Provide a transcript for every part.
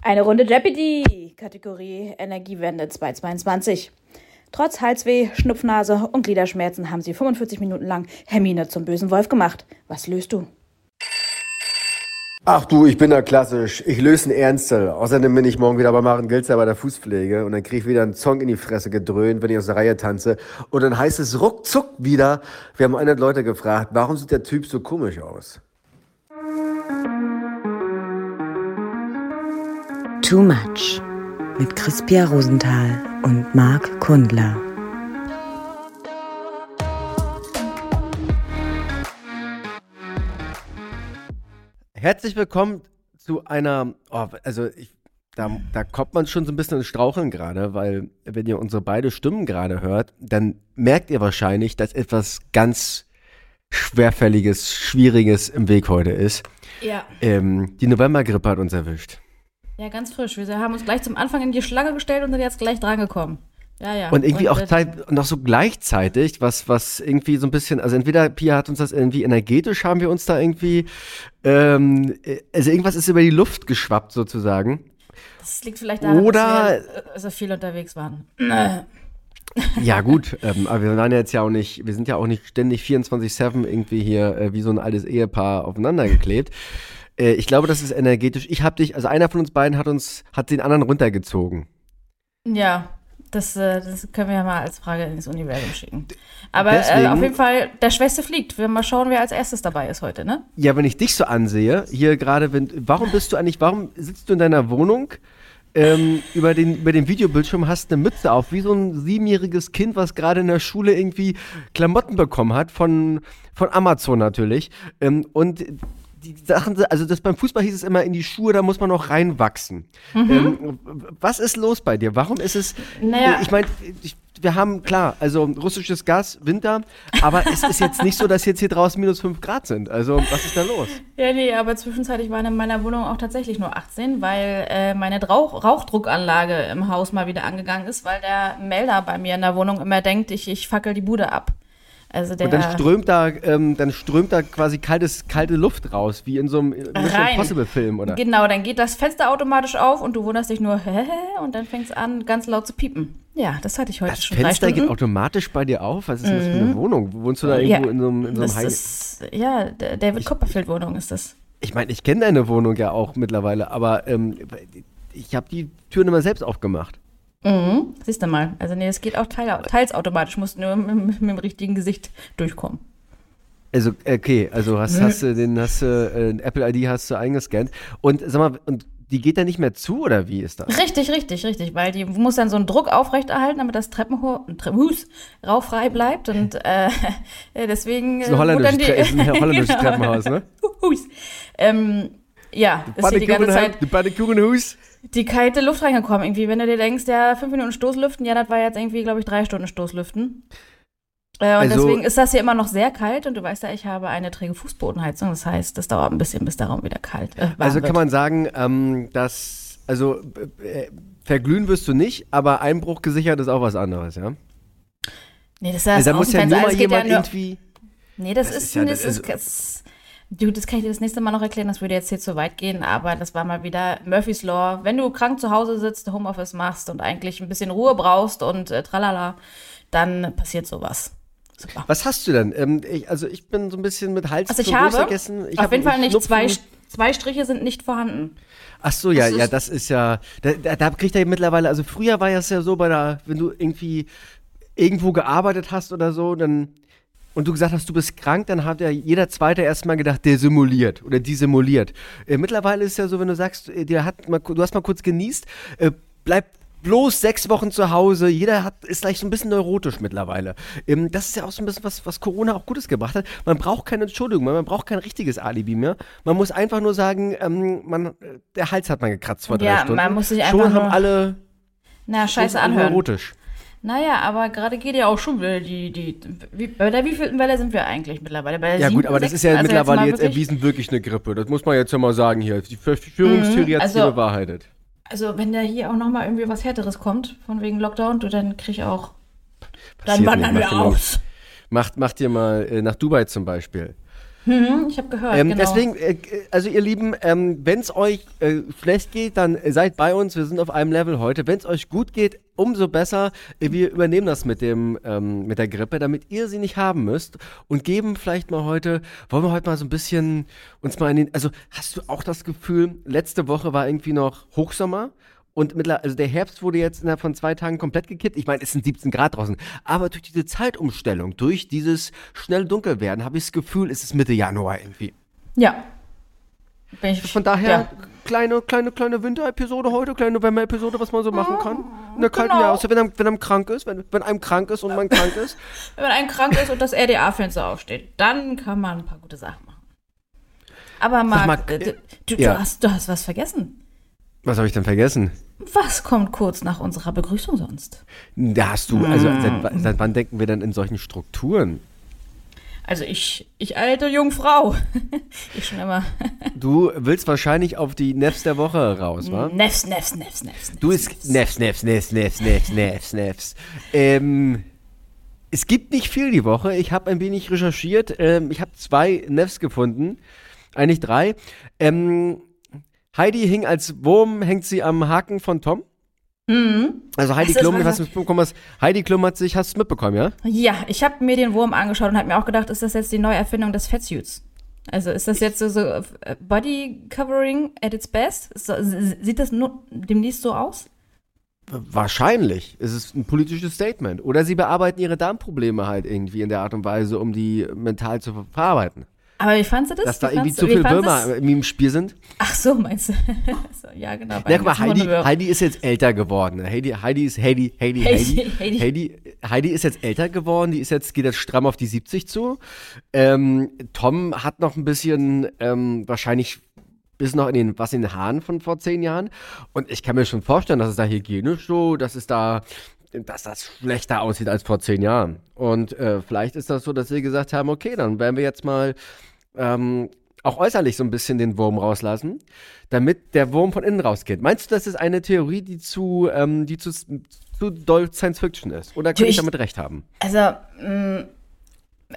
Eine Runde Jeopardy, Kategorie Energiewende 222. Trotz Halsweh, Schnupfnase und Gliederschmerzen haben sie 45 Minuten lang Hermine zum bösen Wolf gemacht. Was löst du? Ach du, ich bin da klassisch. Ich löse einen Ernstl. Außerdem bin ich morgen wieder bei Maren Gilzer bei der Fußpflege und dann krieg ich wieder einen Zong in die Fresse gedröhnt, wenn ich aus der Reihe tanze. Und dann heißt es ruckzuck wieder, wir haben 100 Leute gefragt, warum sieht der Typ so komisch aus? Too Much mit Crispia Rosenthal und Marc Kundler. Herzlich willkommen zu einer, oh, also ich, da, da kommt man schon so ein bisschen ins Straucheln gerade, weil wenn ihr unsere beide Stimmen gerade hört, dann merkt ihr wahrscheinlich, dass etwas ganz Schwerfälliges, Schwieriges im Weg heute ist. Ja. Ähm, die Novembergrippe hat uns erwischt. Ja, ganz frisch. Wir haben uns gleich zum Anfang in die Schlange gestellt und sind jetzt gleich drangekommen. Ja, ja. Und irgendwie und, auch Zeit, noch so gleichzeitig, was, was irgendwie so ein bisschen, also entweder Pia hat uns das irgendwie energetisch, haben wir uns da irgendwie, ähm, also irgendwas ist über die Luft geschwappt sozusagen. Das liegt vielleicht daran, Oder, dass wir so also viel unterwegs waren. Ja, gut, ähm, aber wir waren ja jetzt ja auch nicht, wir sind ja auch nicht ständig 24-7 irgendwie hier äh, wie so ein altes Ehepaar aufeinander geklebt. Äh, ich glaube, das ist energetisch. Ich habe dich, also einer von uns beiden hat uns, hat den anderen runtergezogen. Ja, das, äh, das können wir ja mal als Frage ins Universum schicken. Aber Deswegen, äh, auf jeden Fall, der Schwächste fliegt. Wir mal schauen, wer als erstes dabei ist heute, ne? Ja, wenn ich dich so ansehe, hier gerade, wenn, warum bist du eigentlich, warum sitzt du in deiner Wohnung? ähm, über, den, über den Videobildschirm hast eine Mütze auf, wie so ein siebenjähriges Kind, was gerade in der Schule irgendwie Klamotten bekommen hat, von, von Amazon natürlich. Ähm, und die Sachen, also das beim Fußball hieß es immer in die Schuhe, da muss man noch reinwachsen. Mhm. Ähm, was ist los bei dir? Warum ist es? Naja. Ich meine, wir haben klar, also russisches Gas, Winter, aber es ist jetzt nicht so, dass jetzt hier draußen minus 5 Grad sind. Also was ist da los? Ja, nee, aber zwischenzeitlich waren in meiner Wohnung auch tatsächlich nur 18, weil äh, meine Rauch Rauchdruckanlage im Haus mal wieder angegangen ist, weil der Melder bei mir in der Wohnung immer denkt, ich, ich fackel die Bude ab. Also der, und dann strömt da, ähm, dann strömt da quasi kaltes, kalte Luft raus, wie in so einem Impossible-Film, oder? Genau, dann geht das Fenster automatisch auf und du wunderst dich nur, hä, und dann fängt es an, ganz laut zu piepen. Ja, das hatte ich heute das schon. Das Fenster geht automatisch bei dir auf? Was ist mhm. das für eine mhm. Wohnung? Wohnst du da irgendwo ja, in so einem, in so einem das ist, Ja, David Copperfield-Wohnung ist das. Ich meine, ich kenne deine Wohnung ja auch mittlerweile, aber ähm, ich habe die Türen immer selbst aufgemacht. Mhm. Siehst du mal. Also nee, es geht auch teil, teils automatisch, musst nur mit, mit, mit, dem richtigen Gesicht durchkommen. Also, okay, also hast, hast du den hast du, äh, Apple ID hast du eingescannt. Und sag mal, und die geht dann nicht mehr zu oder wie ist das? Richtig, richtig, richtig, weil die muss dann so einen Druck aufrechterhalten, damit das Treppenhaus rauchfrei bleibt und äh, deswegen. Das ist ein holländisches, die, ist ein holländisches genau. Treppenhaus, ne? ähm, ja, ist hier die ganze Zeit. Die Pannekuchenhaus die kalte Luft reingekommen. Irgendwie, wenn du dir denkst, ja, fünf Minuten Stoßlüften, ja, das war jetzt irgendwie, glaube ich, drei Stunden Stoßlüften. Äh, und also, deswegen ist das hier immer noch sehr kalt und du weißt ja, ich habe eine träge Fußbodenheizung. Das heißt, das dauert ein bisschen, bis der Raum wieder kalt äh, Also kann man sagen, ähm, dass, also äh, verglühen wirst du nicht, aber Einbruch gesichert ist auch was anderes, ja? Nee, das ist ja also, da muss ja nur mal jemand ja irgendwie. Nee, das, das ist, ist, ja, das ist, ist Du, das kann ich dir das nächste Mal noch erklären, das würde jetzt hier zu weit gehen, aber das war mal wieder Murphy's Law. Wenn du krank zu Hause sitzt, Homeoffice machst und eigentlich ein bisschen Ruhe brauchst und äh, tralala, dann passiert sowas. Super. Was hast du denn? Ähm, ich, also ich bin so ein bisschen mit Hals also ich habe, vergessen. Ich auf jeden Fall nicht zwei, zwei Striche sind nicht vorhanden. Ach so, ja, das ja, das ist ja, da, da, da kriegt er mittlerweile, also früher war es ja so bei der, wenn du irgendwie irgendwo gearbeitet hast oder so, dann und du gesagt hast, du bist krank, dann hat ja jeder Zweite erstmal gedacht, der simuliert oder die simuliert. Äh, mittlerweile ist es ja so, wenn du sagst, äh, der hat mal, du hast mal kurz genießt, äh, bleib bloß sechs Wochen zu Hause. Jeder hat, ist gleich so ein bisschen neurotisch mittlerweile. Ähm, das ist ja auch so ein bisschen was, was Corona auch Gutes gebracht hat. Man braucht keine Entschuldigung, man braucht kein richtiges Alibi mehr. Man muss einfach nur sagen, ähm, man, äh, der Hals hat man gekratzt vor drei ja, Stunden. man muss sich einfach Schon haben alle na, scheiße anhören. neurotisch. Naja, aber gerade geht ja auch schon wieder die, die, wie, bei der wievielten Welle sind wir eigentlich mittlerweile? Bei der ja gut, aber das ist ja also mittlerweile jetzt, jetzt erwiesen wirklich eine Grippe. Das muss man jetzt ja mal sagen hier. Die Verschwörungstheorie mhm, hat sich also, bewahrheitet. Also wenn da hier auch nochmal irgendwie was Härteres kommt, von wegen Lockdown, du, dann krieg ich auch, Passiert dann wandern wir aus. Macht, macht dir mal äh, nach Dubai zum Beispiel. Hm, ich habe gehört. Ähm, genau. Deswegen, äh, also ihr Lieben, ähm, wenn es euch äh, schlecht geht, dann seid bei uns. Wir sind auf einem Level heute. Wenn es euch gut geht, umso besser. Wir übernehmen das mit dem ähm, mit der Grippe, damit ihr sie nicht haben müsst und geben vielleicht mal heute. Wollen wir heute mal so ein bisschen uns mal in den. Also hast du auch das Gefühl? Letzte Woche war irgendwie noch Hochsommer. Und mittlerweile, also der Herbst wurde jetzt innerhalb von zwei Tagen komplett gekippt. Ich meine, es sind 17 Grad draußen. Aber durch diese Zeitumstellung, durch dieses schnell dunkel werden, habe ich das Gefühl, es ist Mitte Januar irgendwie. Ja. Bin ich, von daher, ja. kleine, kleine, kleine Winter-Episode heute, kleine November-Episode, was man so machen kann. In der kalten genau. Jahreszeit, wenn, wenn einem krank ist, wenn, wenn einem krank ist und man krank ist. wenn man einem krank ist und das RDA-Fenster aufsteht, dann kann man ein paar gute Sachen machen. Aber Marc, mal, du, du, ja. du, hast, du hast was vergessen. Was habe ich denn vergessen? Was kommt kurz nach unserer Begrüßung sonst? Da hast du, also hm. seit, seit wann denken wir denn in solchen Strukturen? Also ich, ich alte Jungfrau. ich schon immer. du willst wahrscheinlich auf die Nefs der Woche raus, wa? Nefs, Nefs, Nefs, Nefs. Du bist Nefs, Nefs, Nefs, Nefs, Nefs, Nefs, Nefs. Ähm, es gibt nicht viel die Woche. Ich habe ein wenig recherchiert. Ähm, ich habe zwei Nefs gefunden. Eigentlich drei. Ähm, Heidi hing als Wurm, hängt sie am Haken von Tom. Mhm. Also Heidi Klum, weiß nicht, mitbekommen hast. Heidi Klum hat sich, hast du mitbekommen, ja? Ja, ich habe mir den Wurm angeschaut und habe mir auch gedacht, ist das jetzt die Neuerfindung des Fettsuits? Also ist das jetzt so, so äh, Body Covering at its best? So, sieht das nur demnächst so aus? Wahrscheinlich. Es ist ein politisches Statement. Oder sie bearbeiten ihre Darmprobleme halt irgendwie in der Art und Weise, um die mental zu verarbeiten. Aber wie fandest du das? Dass da irgendwie zu viele Würmer im Spiel sind. Ach so, meinst du? ja, genau. Ja, guck mal, Heidi, Heidi ist jetzt älter geworden. Heidi, Heidi ist Heidi, Heidi, Heidi, Heidi. Heidi, Heidi ist jetzt älter geworden. Die ist jetzt, geht jetzt stramm auf die 70 zu. Ähm, Tom hat noch ein bisschen, ähm, wahrscheinlich bis noch in den, was in den Haaren von vor zehn Jahren. Und ich kann mir schon vorstellen, dass es da hygienisch so, dass es da dass das schlechter aussieht als vor zehn Jahren. Und äh, vielleicht ist das so, dass sie gesagt haben, okay, dann werden wir jetzt mal ähm, auch äußerlich so ein bisschen den Wurm rauslassen, damit der Wurm von innen rausgeht. Meinst du, das ist eine Theorie, die zu, ähm, die zu, zu doll Science Fiction ist? Oder kann ich, ich damit recht haben? Also, mh, mm,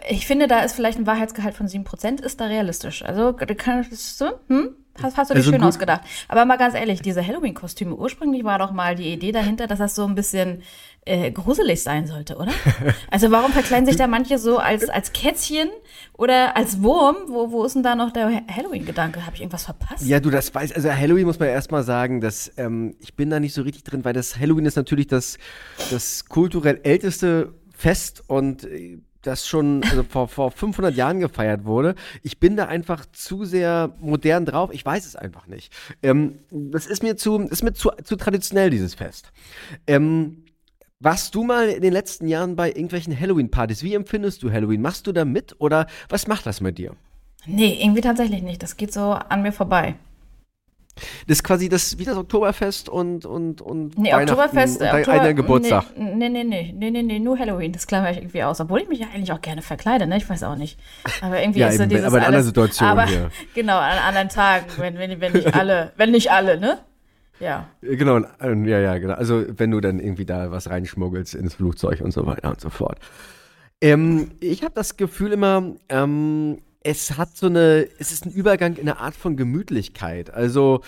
ich finde, da ist vielleicht ein Wahrheitsgehalt von 7%, ist da realistisch. Also, kann ich so, hm? Hast, hast du dir also schön gut. ausgedacht. Aber mal ganz ehrlich, diese Halloween-Kostüme, ursprünglich war doch mal die Idee dahinter, dass das so ein bisschen äh, gruselig sein sollte, oder? Also warum verkleiden sich da manche so als, als Kätzchen oder als Wurm? Wo, wo ist denn da noch der Halloween-Gedanke? Habe ich irgendwas verpasst? Ja, du, das weißt, also Halloween muss man erstmal sagen, dass ähm, ich bin da nicht so richtig drin, weil das Halloween ist natürlich das, das kulturell älteste Fest und äh, das schon also vor, vor 500 Jahren gefeiert wurde. Ich bin da einfach zu sehr modern drauf. Ich weiß es einfach nicht. Ähm, das ist mir zu, ist mir zu, zu traditionell, dieses Fest. Ähm, warst du mal in den letzten Jahren bei irgendwelchen Halloween-Partys? Wie empfindest du Halloween? Machst du da mit oder was macht das mit dir? Nee, irgendwie tatsächlich nicht. Das geht so an mir vorbei. Das ist quasi das, wie das Oktoberfest und, und, und nee, Oktoberfest, und Oktober, einer Geburtstag. Nee, nee, nee, nee, nee, nee, nur Halloween, das klammere ich irgendwie aus. Obwohl ich mich ja eigentlich auch gerne verkleide, ne? Ich weiß auch nicht. Aber irgendwie ja, ist so dieses aber in alles, Situationen aber, hier. Genau, an anderen Tagen, wenn, wenn, wenn nicht alle, wenn nicht alle, ne? Ja. Genau, ja, ja, genau. Also wenn du dann irgendwie da was reinschmuggelst ins Flugzeug und so weiter und so fort. Ähm, ich habe das Gefühl immer, ähm, es hat so eine, es ist ein Übergang in eine Art von Gemütlichkeit. Also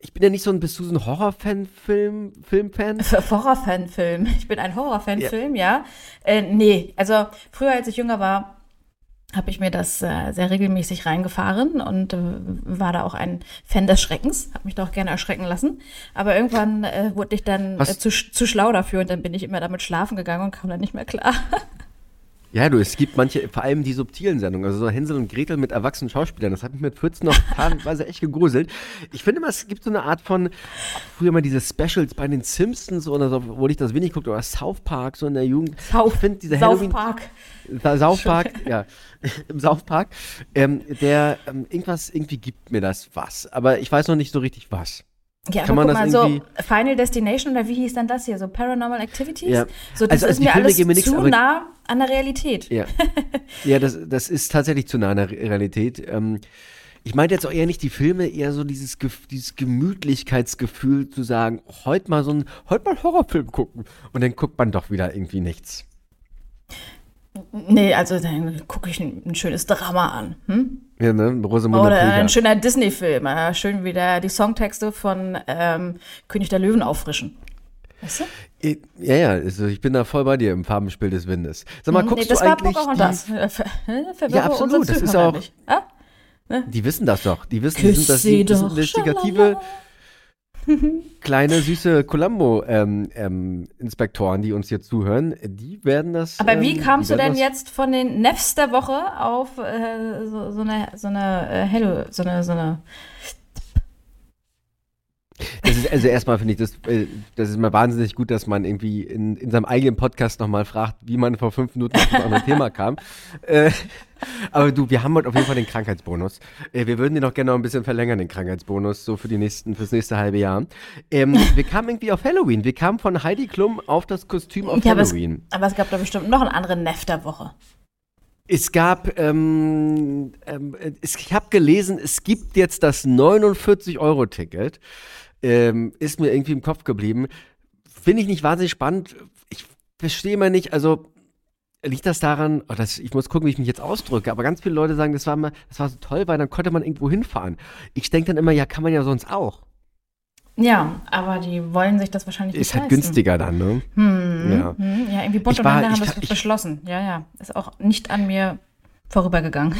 ich bin ja nicht so ein, bist du so ein Horrorfan-Film, Filmfan? Horrorfan-Film. Ich bin ein Horrorfan-Film, ja. ja. Äh, nee, also früher, als ich jünger war, habe ich mir das äh, sehr regelmäßig reingefahren und äh, war da auch ein Fan des Schreckens, habe mich da auch gerne erschrecken lassen. Aber irgendwann äh, wurde ich dann äh, zu, zu schlau dafür und dann bin ich immer damit schlafen gegangen und kam dann nicht mehr klar. Ja, du, es gibt manche, vor allem die subtilen Sendungen, also so Hänsel und Gretel mit erwachsenen Schauspielern, das hat mich mit 14 noch teilweise echt gegruselt. Ich finde immer, es gibt so eine Art von, früher mal diese Specials bei den Simpsons oder so, obwohl ich das wenig gucke, oder South Park, so in der Jugend. South, ich finde diese South Park. South Park, ja, im South Park, ähm, der, ähm, irgendwas, irgendwie gibt mir das was, aber ich weiß noch nicht so richtig was. Ja, Kann aber guck mal, so Final Destination oder wie hieß dann das hier? So Paranormal Activities? Ja. So, das also, also ist mir alles nix, zu nah an der Realität. Ja, ja das, das ist tatsächlich zu nah an der Realität. Ähm, ich meinte jetzt auch eher nicht die Filme, eher so dieses, dieses Gemütlichkeitsgefühl zu sagen, heute mal so ein, heute mal einen Horrorfilm gucken. Und dann guckt man doch wieder irgendwie nichts. Nee, also dann gucke ich ein, ein, schönes Drama an. Hm? Ja, ne? Rosamunde Oder Pilger. ein schöner Disney-Film. Äh, schön wieder die Songtexte von ähm, König der Löwen auffrischen. Weißt du? Ja, ja, also ich bin da voll bei dir im Farbenspiel des Windes. Sag mal, hm, guckst nee, das du eigentlich war Pocahontas. Die... Ja, absolut. Das ist auch. Ja? Ne? Die wissen das doch. Die wissen, die sind das, die, das investigative kleine süße Columbo-Inspektoren, ähm, ähm, die uns hier zuhören. Die werden das. Aber wie ähm, kamst du denn jetzt von den Nefs der Woche auf äh, so, so, eine so eine äh, Hello, so eine so eine das ist, also erstmal finde ich das, äh, das ist mal wahnsinnig gut, dass man irgendwie in, in seinem eigenen Podcast nochmal fragt, wie man vor fünf Minuten auf das andere Thema kam. Äh, aber du, wir haben heute auf jeden Fall den Krankheitsbonus. Äh, wir würden den noch gerne noch ein bisschen verlängern, den Krankheitsbonus, so für die nächsten, fürs nächste halbe Jahr. Ähm, wir kamen irgendwie auf Halloween. Wir kamen von Heidi Klum auf das Kostüm auf ja, Halloween. Aber es, aber es gab da bestimmt noch einen anderen Neff der Woche. Es gab, ähm, ähm, ich habe gelesen, es gibt jetzt das 49-Euro-Ticket ähm, ist mir irgendwie im Kopf geblieben. Finde ich nicht wahnsinnig spannend. Ich verstehe mal nicht, also liegt das daran, oh, das, ich muss gucken, wie ich mich jetzt ausdrücke, aber ganz viele Leute sagen, das war, mal, das war so toll, weil dann konnte man irgendwo hinfahren. Ich denke dann immer, ja, kann man ja sonst auch. Ja, aber die wollen sich das wahrscheinlich nicht Ist halt günstiger dann, ne? Hm, ja. Hm, ja, irgendwie bunt und war, haben wir es beschlossen. Ja, ja. Ist auch nicht an mir vorübergegegangen.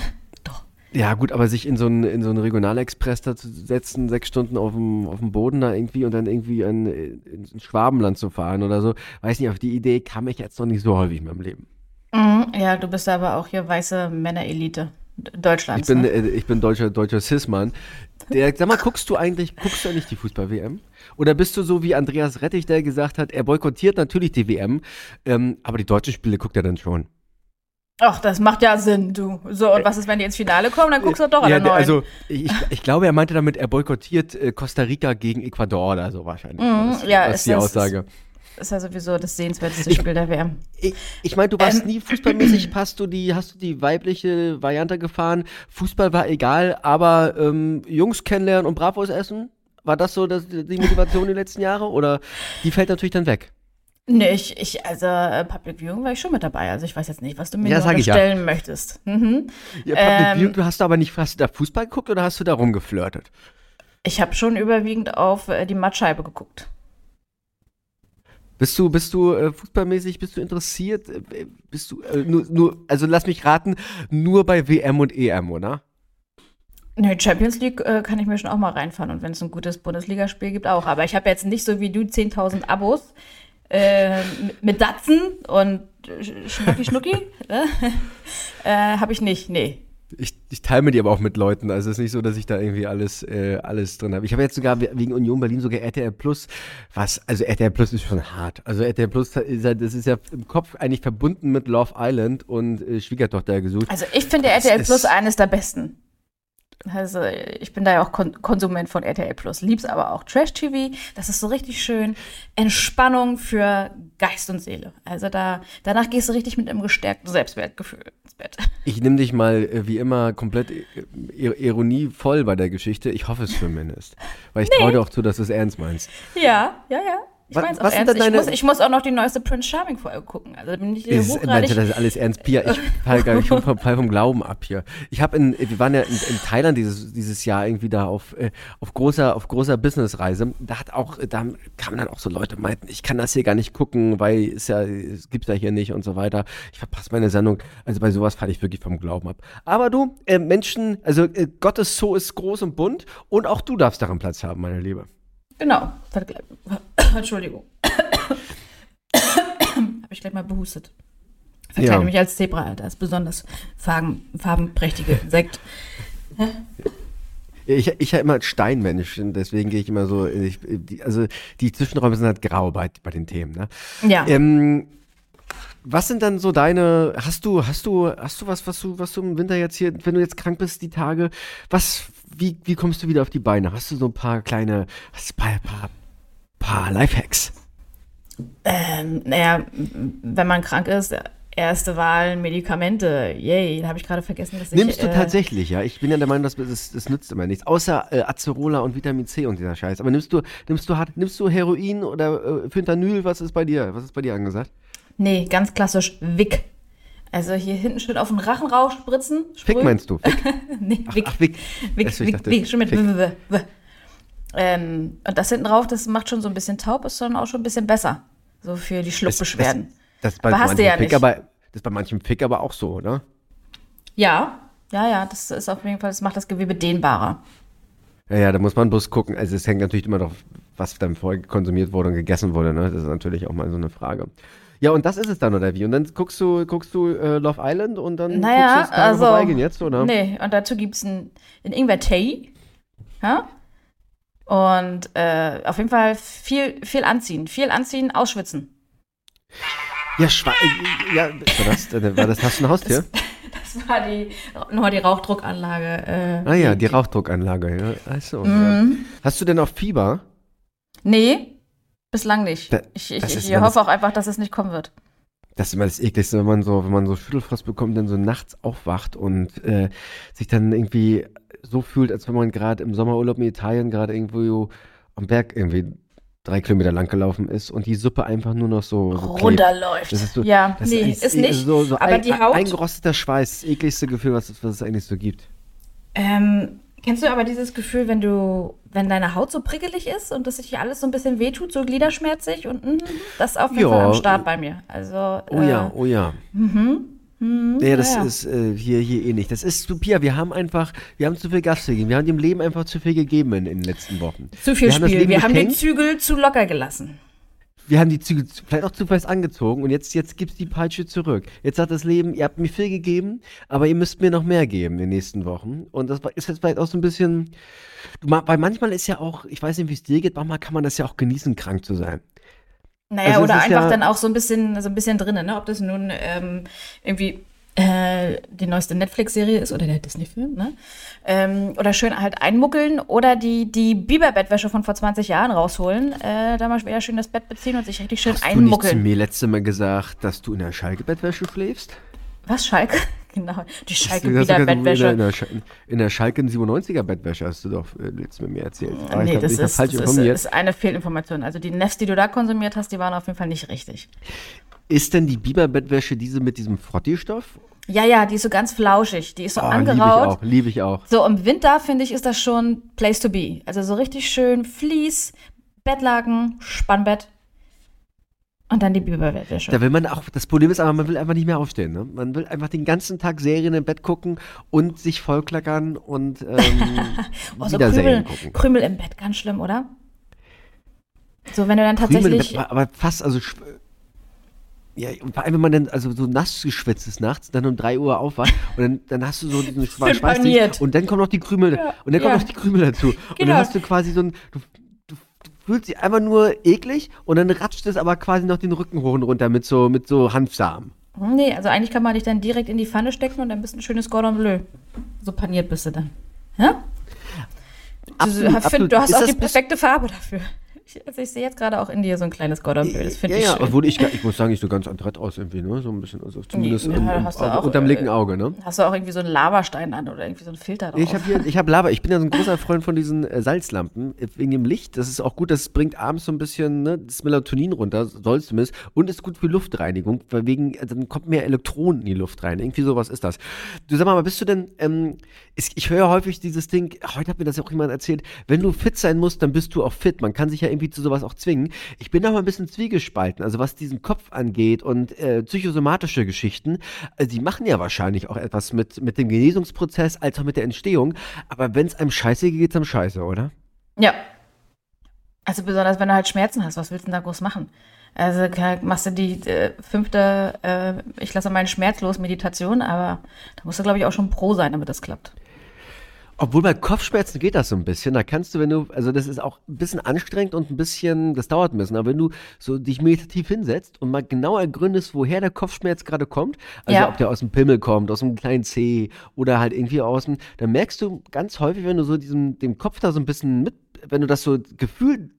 Ja, gut, aber sich in so einen, in so einen Regionalexpress da zu setzen, sechs Stunden auf dem, auf dem Boden da irgendwie und dann irgendwie in, ins Schwabenland zu fahren oder so, weiß nicht, auf die Idee kam ich jetzt noch nicht so häufig in meinem Leben. Mhm, ja, du bist aber auch hier weiße Männerelite Deutschlands. Ich bin, ne? äh, ich bin deutscher, deutscher Cis-Mann. sag mal, guckst du eigentlich, guckst du nicht die Fußball-WM? Oder bist du so wie Andreas Rettich, der gesagt hat, er boykottiert natürlich die WM, ähm, aber die deutschen Spiele guckt er dann schon? Ach, das macht ja Sinn, du. So, und was ist, wenn die ins Finale kommen? Dann guckst du doch alle ja, neun. Also, ich, ich glaube, er meinte damit, er boykottiert äh, Costa Rica gegen Ecuador oder so wahrscheinlich. Mhm, das, ja, das ist die das, Aussage. Ist ja sowieso das sehenswerteste ich, Spiel der WM. Ich, ich meine, du warst ähm, nie fußballmäßig, hast du die, hast du die weibliche Variante gefahren? Fußball war egal, aber ähm, Jungs kennenlernen und Bravos essen? War das so das, die Motivation die letzten Jahre? Oder die fällt natürlich dann weg? Nee, ich, ich, also äh, Public Viewing war ich schon mit dabei. Also ich weiß jetzt nicht, was du mir ja, stellen ja. möchtest. Mhm. Ja, Public ähm, Viewing, du hast aber nicht, hast du da Fußball geguckt oder hast du da rumgeflirtet? Ich habe schon überwiegend auf äh, die Mattscheibe geguckt. Bist du, bist du äh, fußballmäßig, bist du interessiert? Äh, bist du, äh, nur, nur, also lass mich raten, nur bei WM und EM, oder? Ne, Champions League kann ich mir schon auch mal reinfahren und wenn es ein gutes Bundesligaspiel gibt, auch. Aber ich habe jetzt nicht so wie du 10.000 Abos äh, mit Datsen und Schnucki Schnucki. Ne? äh, habe ich nicht, nee. Ich, ich teile mir die aber auch mit Leuten. Also es ist nicht so, dass ich da irgendwie alles, äh, alles drin habe. Ich habe jetzt sogar wegen Union Berlin sogar RTL Plus. Was, also RTL Plus ist schon hart. Also RTL Plus ist ja, das ist ja im Kopf eigentlich verbunden mit Love Island und äh, Schwiegertochter gesucht. Also ich finde RTL Plus eines der besten. Also ich bin da ja auch Kon Konsument von RTL Plus, lieb's aber auch Trash-TV. Das ist so richtig schön Entspannung für Geist und Seele. Also da danach gehst du richtig mit einem gestärkten Selbstwertgefühl ins Bett. Ich nehme dich mal äh, wie immer komplett ironievoll bei der Geschichte. Ich hoffe es zumindest, weil ich nee. traue dir auch zu, dass du es ernst meinst. Ja, ja, ja. Ich meine auch ernst. Ich muss, ich muss, auch noch die neueste Prince Charming Folge gucken. Also bin ich ist, hochgradig. Das ist alles ernst. Pia, ich fall gar nicht vom, vom Glauben ab hier. Ich habe in, wir waren ja in, in, Thailand dieses, dieses Jahr irgendwie da auf, äh, auf großer, auf großer Businessreise. Da hat auch, da kamen dann auch so Leute, meinten, ich kann das hier gar nicht gucken, weil es ja, es gibt's ja hier nicht und so weiter. Ich verpasse meine Sendung. Also bei sowas falle ich wirklich vom Glauben ab. Aber du, äh, Menschen, also äh, Gottes Zoo ist groß und bunt und auch du darfst darin Platz haben, meine Liebe. Genau. Entschuldigung. Habe ich gleich mal behustet. Verkleide ja. mich als Zebra, das besonders farben, farbenprächtige Insekt. Ich, ich ja immer Steinmensch, deswegen gehe ich immer so, ich, die, also die Zwischenräume sind halt grau bei, bei den Themen. Ne? Ja. Ähm, was sind dann so deine, hast du, hast du, hast du was, was du, was du im Winter jetzt hier, wenn du jetzt krank bist, die Tage, was, wie, wie kommst du wieder auf die Beine? Hast du so ein paar kleine, hast du ein paar, paar Lifehacks? Ähm, naja, wenn man krank ist, erste Wahl Medikamente. Yay, da habe ich gerade vergessen, dass ich. Nimmst du äh, tatsächlich, ja? Ich bin ja der Meinung, dass das, das nützt immer nichts. Außer äh, Acerola und Vitamin C und dieser Scheiß. Aber nimmst du, nimmst du, nimmst du Heroin oder äh, Fentanyl? Was ist bei dir? Was ist bei dir angesagt? Nee, ganz klassisch Wick. Also hier hinten schön auf den Rachen rausspritzen. Fick meinst du? Fick? nee, Wick. Ach, Wick. Wick, Wick, Wick, schon mit w, w, w. Ähm, und das hinten drauf, das macht schon so ein bisschen taub, ist dann auch schon ein bisschen besser. So für die Schluckbeschwerden. Das, das, das bei aber hast du ja Fick nicht. Aber, das ist bei manchem Fick aber auch so, oder? Ja, ja, ja, das ist auf jeden Fall, das macht das Gewebe dehnbarer. Ja, ja, da muss man bloß gucken. Also es hängt natürlich immer noch, was dann vorher konsumiert wurde und gegessen wurde. Ne? Das ist natürlich auch mal so eine Frage. Ja, und das ist es dann, oder wie? Und dann guckst du, guckst du äh, Love Island und dann naja, guckst du also, vorbeigehen jetzt, oder? Nee, und dazu gibt es einen, einen Ingwer-Tee. Ja? Und äh, auf jeden Fall viel, viel anziehen. Viel anziehen, ausschwitzen. Ja, Schwe äh, ja, war das, äh, war das, hast du ein Haustier? Das, das war die, nochmal die Rauchdruckanlage. Äh, ah ja, die, die Rauchdruckanlage, ja. Achso, mhm. ja. Hast du denn auch Fieber? Nee, bislang nicht. Da, ich ich, ich hoffe auch einfach, dass es nicht kommen wird. Das ist immer das Ekligste, wenn man so, wenn man so Schüttelfrost bekommt, dann so nachts aufwacht und äh, sich dann irgendwie so fühlt, als wenn man gerade im Sommerurlaub in Italien gerade irgendwo am Berg irgendwie drei Kilometer lang gelaufen ist und die Suppe einfach nur noch so, so runterläuft. Das ist so, ja, das nee, ist, ist nicht. So, so aber ein, die Haut. Eingerosteter Schweiß, das ekligste Gefühl, was, was es eigentlich so gibt. Ähm, kennst du aber dieses Gefühl, wenn du, wenn deine Haut so prickelig ist und dass sich alles so ein bisschen wehtut, so gliederschmerzig und mm, das ist auf jeden ja. Fall am Start bei mir. Also. Oh äh, ja, oh ja. Mhm. Hm, ja, das ja. ist äh, hier, hier ähnlich. Das ist zu Pia. Wir haben einfach, wir haben zu viel Gas gegeben. Wir haben dem Leben einfach zu viel gegeben in, in den letzten Wochen. Zu viel wir Spiel. Haben wir haben die Zügel zu locker gelassen. Wir haben die Zügel vielleicht auch zu fest angezogen und jetzt, jetzt gibt's die Peitsche zurück. Jetzt hat das Leben, ihr habt mir viel gegeben, aber ihr müsst mir noch mehr geben in den nächsten Wochen. Und das ist jetzt vielleicht auch so ein bisschen, weil manchmal ist ja auch, ich weiß nicht, wie es dir geht, manchmal kann man das ja auch genießen, krank zu sein. Naja, also oder einfach ja dann auch so ein bisschen, so ein bisschen drinnen, ne? Ob das nun ähm, irgendwie äh, die neueste Netflix-Serie ist oder der Disney-Film, ne? Ähm, oder schön halt einmuckeln oder die, die Biber-Bettwäsche von vor 20 Jahren rausholen, äh, da mal wieder schön das Bett beziehen und sich richtig schön Hast einmuckeln. Hast du nicht zu mir letzte Mal gesagt, dass du in der Schalke-Bettwäsche schläfst? Was, Schalke? Genau, die Schalke wieder Bettwäsche. In der, in der Schalke 97er Bettwäsche hast du doch äh, letztes mit mir erzählt. Aber nee, das, ist, das ist, ist, eine Fehlinformation. Also die Nefts, die du da konsumiert hast, die waren auf jeden Fall nicht richtig. Ist denn die Biberbettwäsche diese mit diesem Frotti-Stoff? Ja, ja, die ist so ganz flauschig. Die ist so oh, angeraut. Liebe ich auch, liebe ich auch. So im Winter, finde ich, ist das schon Place to be. Also so richtig schön Vlies, Bettlaken, Spannbett. Und dann die Biberbettwäsche. Da will man auch, das Problem ist aber, man will einfach nicht mehr aufstehen. Ne? Man will einfach den ganzen Tag Serien im Bett gucken und sich vollklackern und ähm, oh, so Krümel, gucken. Krümel im Bett, ganz schlimm, oder? So, wenn du dann tatsächlich. Bett, aber fast, also ja, und vor allem, wenn man dann also so nass geschwitzt ist nachts, dann um 3 Uhr aufwacht und dann, dann hast du so diesen Schweiß und dann kommen noch die Krümel ja, und dann kommen ja. noch die Krümel dazu. Genau. Und dann genau. hast du quasi so ein, du, fühlt sich einfach nur eklig und dann ratscht es aber quasi noch den Rücken hoch und runter mit so, mit so Hanfsamen. Nee, also eigentlich kann man dich dann direkt in die Pfanne stecken und dann bist du ein schönes Cordon Bleu. So paniert bist du dann. Ja? Absolut, du, absolut. du hast auch die perfekte Farbe dafür. Ich, also ich sehe jetzt gerade auch in dir so ein kleines Gordon Bleu. Das finde ja, ich ja, schön. obwohl ich, ich muss sagen, ich so ganz adrett aus irgendwie, ne? So ein bisschen, also zumindest nee, im, im, auch, unterm linken äh, Auge, ne? Hast du auch irgendwie so einen Lavastein an oder irgendwie so einen Filter drauf? Ich habe hier, ich habe Lava. Ich bin ja so ein großer Freund von diesen äh, Salzlampen wegen dem Licht. Das ist auch gut. Das bringt abends so ein bisschen ne, das Melatonin runter, soll es zumindest. Und ist gut für Luftreinigung, weil wegen äh, dann kommt mehr Elektronen in die Luft rein. Irgendwie sowas ist das. Du sag mal, bist du denn? Ähm, ich, ich höre häufig dieses Ding. Heute hat mir das ja auch jemand erzählt. Wenn du fit sein musst, dann bist du auch fit. Man kann sich ja irgendwie zu sowas auch zwingen. Ich bin da mal ein bisschen zwiegespalten, also was diesen Kopf angeht und äh, psychosomatische Geschichten. Also die machen ja wahrscheinlich auch etwas mit, mit dem Genesungsprozess als auch mit der Entstehung. Aber wenn es einem scheiße geht, geht es einem scheiße, oder? Ja. Also besonders, wenn du halt Schmerzen hast, was willst du denn da groß machen? Also machst du die äh, fünfte, äh, ich lasse meinen Schmerz los Meditation, aber da musst du, glaube ich, auch schon pro sein, damit das klappt. Obwohl bei Kopfschmerzen geht das so ein bisschen. Da kannst du, wenn du, also das ist auch ein bisschen anstrengend und ein bisschen, das dauert ein bisschen, aber wenn du so dich meditativ hinsetzt und mal genau ergründest, woher der Kopfschmerz gerade kommt, also ja. ob der aus dem Pimmel kommt, aus dem kleinen Zeh oder halt irgendwie aus dem, dann merkst du ganz häufig, wenn du so diesem, dem Kopf da so ein bisschen mit, wenn du das so Gefühl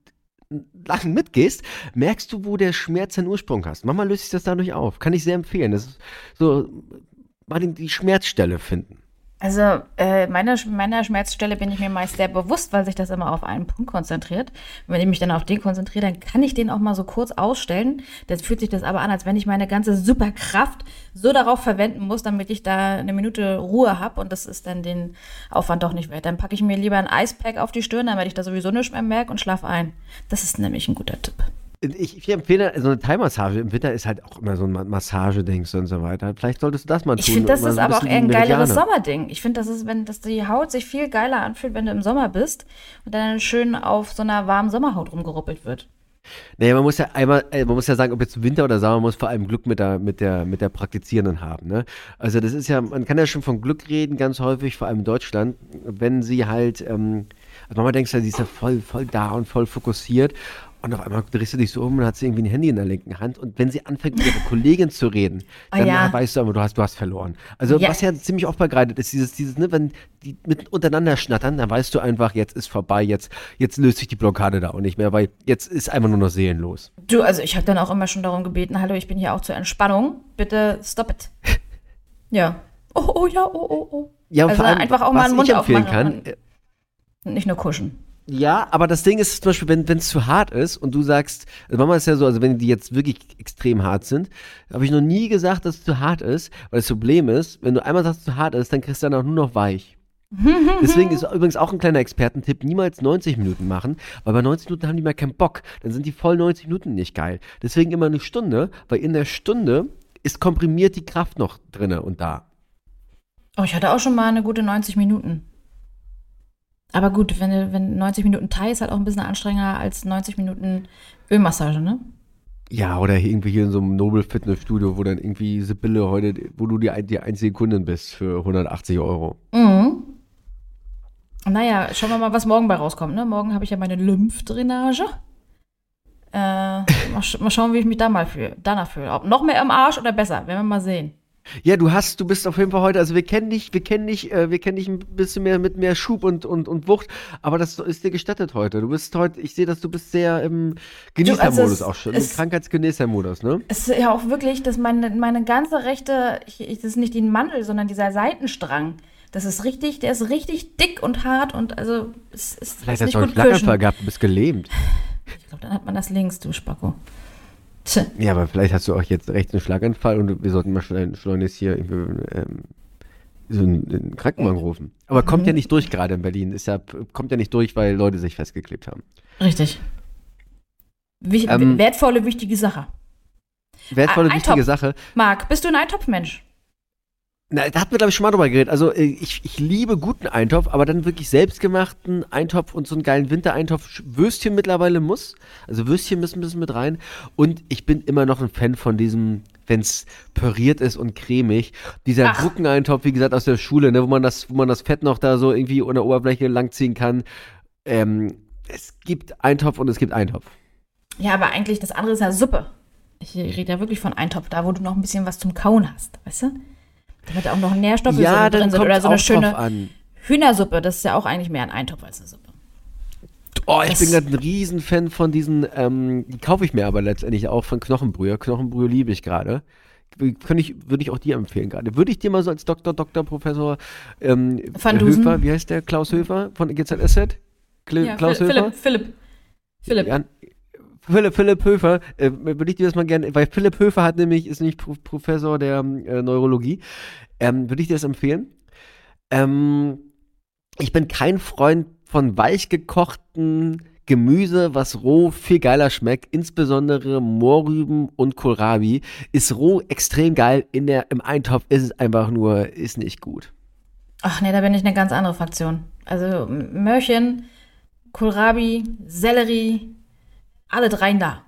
lang mitgehst, merkst du, wo der Schmerz seinen Ursprung hast. Manchmal löst sich das dadurch auf. Kann ich sehr empfehlen. Das ist so, mal die Schmerzstelle finden. Also äh, meiner, meiner Schmerzstelle bin ich mir meist sehr bewusst, weil sich das immer auf einen Punkt konzentriert. Wenn ich mich dann auf den konzentriere, dann kann ich den auch mal so kurz ausstellen. Dann fühlt sich das aber an, als wenn ich meine ganze Superkraft so darauf verwenden muss, damit ich da eine Minute Ruhe habe. Und das ist dann den Aufwand doch nicht wert. Dann packe ich mir lieber ein Eispack auf die Stirn, damit ich da sowieso nichts mehr merke und schlafe ein. Das ist nämlich ein guter Tipp. Ich, ich empfehle, so eine Thai-Massage im Winter ist halt auch immer so ein Massageding und so weiter. Vielleicht solltest du das mal tun. Ich finde, das ist aber auch eher ein geileres Sommerding. Ich finde, das ist, wenn dass die Haut sich viel geiler anfühlt, wenn du im Sommer bist und dann schön auf so einer warmen Sommerhaut rumgeruppelt wird. Naja, man muss ja einmal, äh, man muss ja sagen, ob jetzt Winter oder Sommer, man muss vor allem Glück mit der, mit der, mit der Praktizierenden haben. Ne? Also das ist ja, man kann ja schon von Glück reden, ganz häufig, vor allem in Deutschland, wenn sie halt, ähm, also manchmal denkst du, sie ist ja voll, voll da und voll fokussiert und auf einmal drehst du dich so um und hat sie irgendwie ein Handy in der linken Hand. Und wenn sie anfängt, mit ihrer Kollegin zu reden, oh, dann ja. weißt du aber, du hast, du hast verloren. Also, ja. was ja ziemlich oft begleitet ist, dieses, dieses, ne, wenn die mit untereinander schnattern, dann weißt du einfach, jetzt ist vorbei, jetzt, jetzt löst sich die Blockade da auch nicht mehr, weil jetzt ist einfach nur noch seelenlos. Du, also ich habe dann auch immer schon darum gebeten, hallo, ich bin hier auch zur Entspannung, bitte stop it. ja. Oh, oh, ja, oh, oh, oh. Ja, also allem, einfach auch mal einen Mund aufmachen. Kann, und nicht nur kuschen. Ja, aber das Ding ist zum Beispiel, wenn es zu hart ist und du sagst, also Mama ist ja so, also wenn die jetzt wirklich extrem hart sind, habe ich noch nie gesagt, dass es zu hart ist, weil das Problem ist, wenn du einmal sagst, es zu hart ist, dann kriegst du dann auch nur noch weich. Deswegen ist übrigens auch ein kleiner Expertentipp, niemals 90 Minuten machen, weil bei 90 Minuten haben die mal keinen Bock. Dann sind die voll 90 Minuten nicht geil. Deswegen immer eine Stunde, weil in der Stunde ist komprimiert die Kraft noch drinne und da. Oh, ich hatte auch schon mal eine gute 90 Minuten. Aber gut, wenn, wenn 90 Minuten Thai ist halt auch ein bisschen anstrengender als 90 Minuten Ölmassage, ne? Ja, oder irgendwie hier in so einem Nobel Fitnessstudio, wo dann irgendwie Sibylle heute, wo du die, die einzige Kundin bist für 180 Euro. Mhm. Naja, schauen wir mal, was morgen bei rauskommt. Ne? Morgen habe ich ja meine Lymphdrainage. Äh, mal, sch mal, schauen, wie ich mich da mal fühle, danach fühle. Ob noch mehr im Arsch oder besser, werden wir mal sehen. Ja, du hast, du bist auf jeden Fall heute, also wir kennen dich, wir kennen dich, äh, wir kennen dich ein bisschen mehr mit mehr Schub und, und, und Wucht, aber das ist dir gestattet heute. Du bist heute, ich sehe, dass du bist sehr im Genießermodus also auch schon, im Krankheitsgenießermodus, ne? Es ist ja auch wirklich, dass meine, meine ganze rechte, ich, ich, das ist nicht die Mandel, sondern dieser Seitenstrang. Das ist richtig, der ist richtig dick und hart und also es ist Vielleicht hast du einen Schlaganfall gehabt, du bist gelähmt. Ich glaube, dann hat man das links, du Spacko. Tja. Ja, aber vielleicht hast du auch jetzt rechts einen Schlaganfall und wir sollten mal schleunigst hier ähm, so einen, einen Krankenwagen rufen. Aber mhm. kommt ja nicht durch gerade in Berlin. Ist ja, kommt ja nicht durch, weil Leute sich festgeklebt haben. Richtig. Wich ähm, wertvolle, wichtige Sache. Wertvolle, wichtige Sache. Marc, bist du ein Eintopfmensch? Na, da hatten wir, glaube ich, schon mal drüber geredet. Also, äh, ich, ich liebe guten Eintopf, aber dann wirklich selbstgemachten Eintopf und so einen geilen Wintereintopf. Würstchen mittlerweile muss. Also, Würstchen müssen ein bisschen mit rein. Und ich bin immer noch ein Fan von diesem, wenn es püriert ist und cremig. Dieser Gurkeneintopf, wie gesagt, aus der Schule, ne, wo man das, wo man das Fett noch da so irgendwie unter der Oberfläche langziehen kann. Ähm, es gibt Eintopf und es gibt Eintopf. Ja, aber eigentlich das andere ist ja Suppe. Ich rede ja wirklich von Eintopf, da wo du noch ein bisschen was zum Kauen hast, weißt du? Damit auch noch Nährstoffe ja, drin sind. Oder so eine schöne Hühnersuppe. Das ist ja auch eigentlich mehr ein Eintopf als eine Suppe. Oh, ich das bin gerade ein Riesenfan von diesen, ähm, die kaufe ich mir aber letztendlich auch von Knochenbrühe. Knochenbrühe liebe ich gerade. Würde ich, würd ich auch dir empfehlen gerade. Würde ich dir mal so als Doktor, Doktor, Professor ähm, Van Höfer, wie heißt der? Klaus Höfer von GZSZ? Kle ja, Klaus Philipp, Höfer? Philipp. Philipp. Ja, Philipp, Philipp Höfer, äh, würde ich dir das mal gerne, weil Philipp Höfer hat nämlich, ist nicht Pro Professor der äh, Neurologie, ähm, würde ich dir das empfehlen. Ähm, ich bin kein Freund von weich gekochten Gemüse, was roh viel geiler schmeckt, insbesondere Mohrrüben und Kohlrabi, ist roh extrem geil. In der, Im Eintopf ist es einfach nur, ist nicht gut. Ach nee, da bin ich eine ganz andere Fraktion. Also Möhrchen, Kohlrabi, Sellerie, alle dreien da.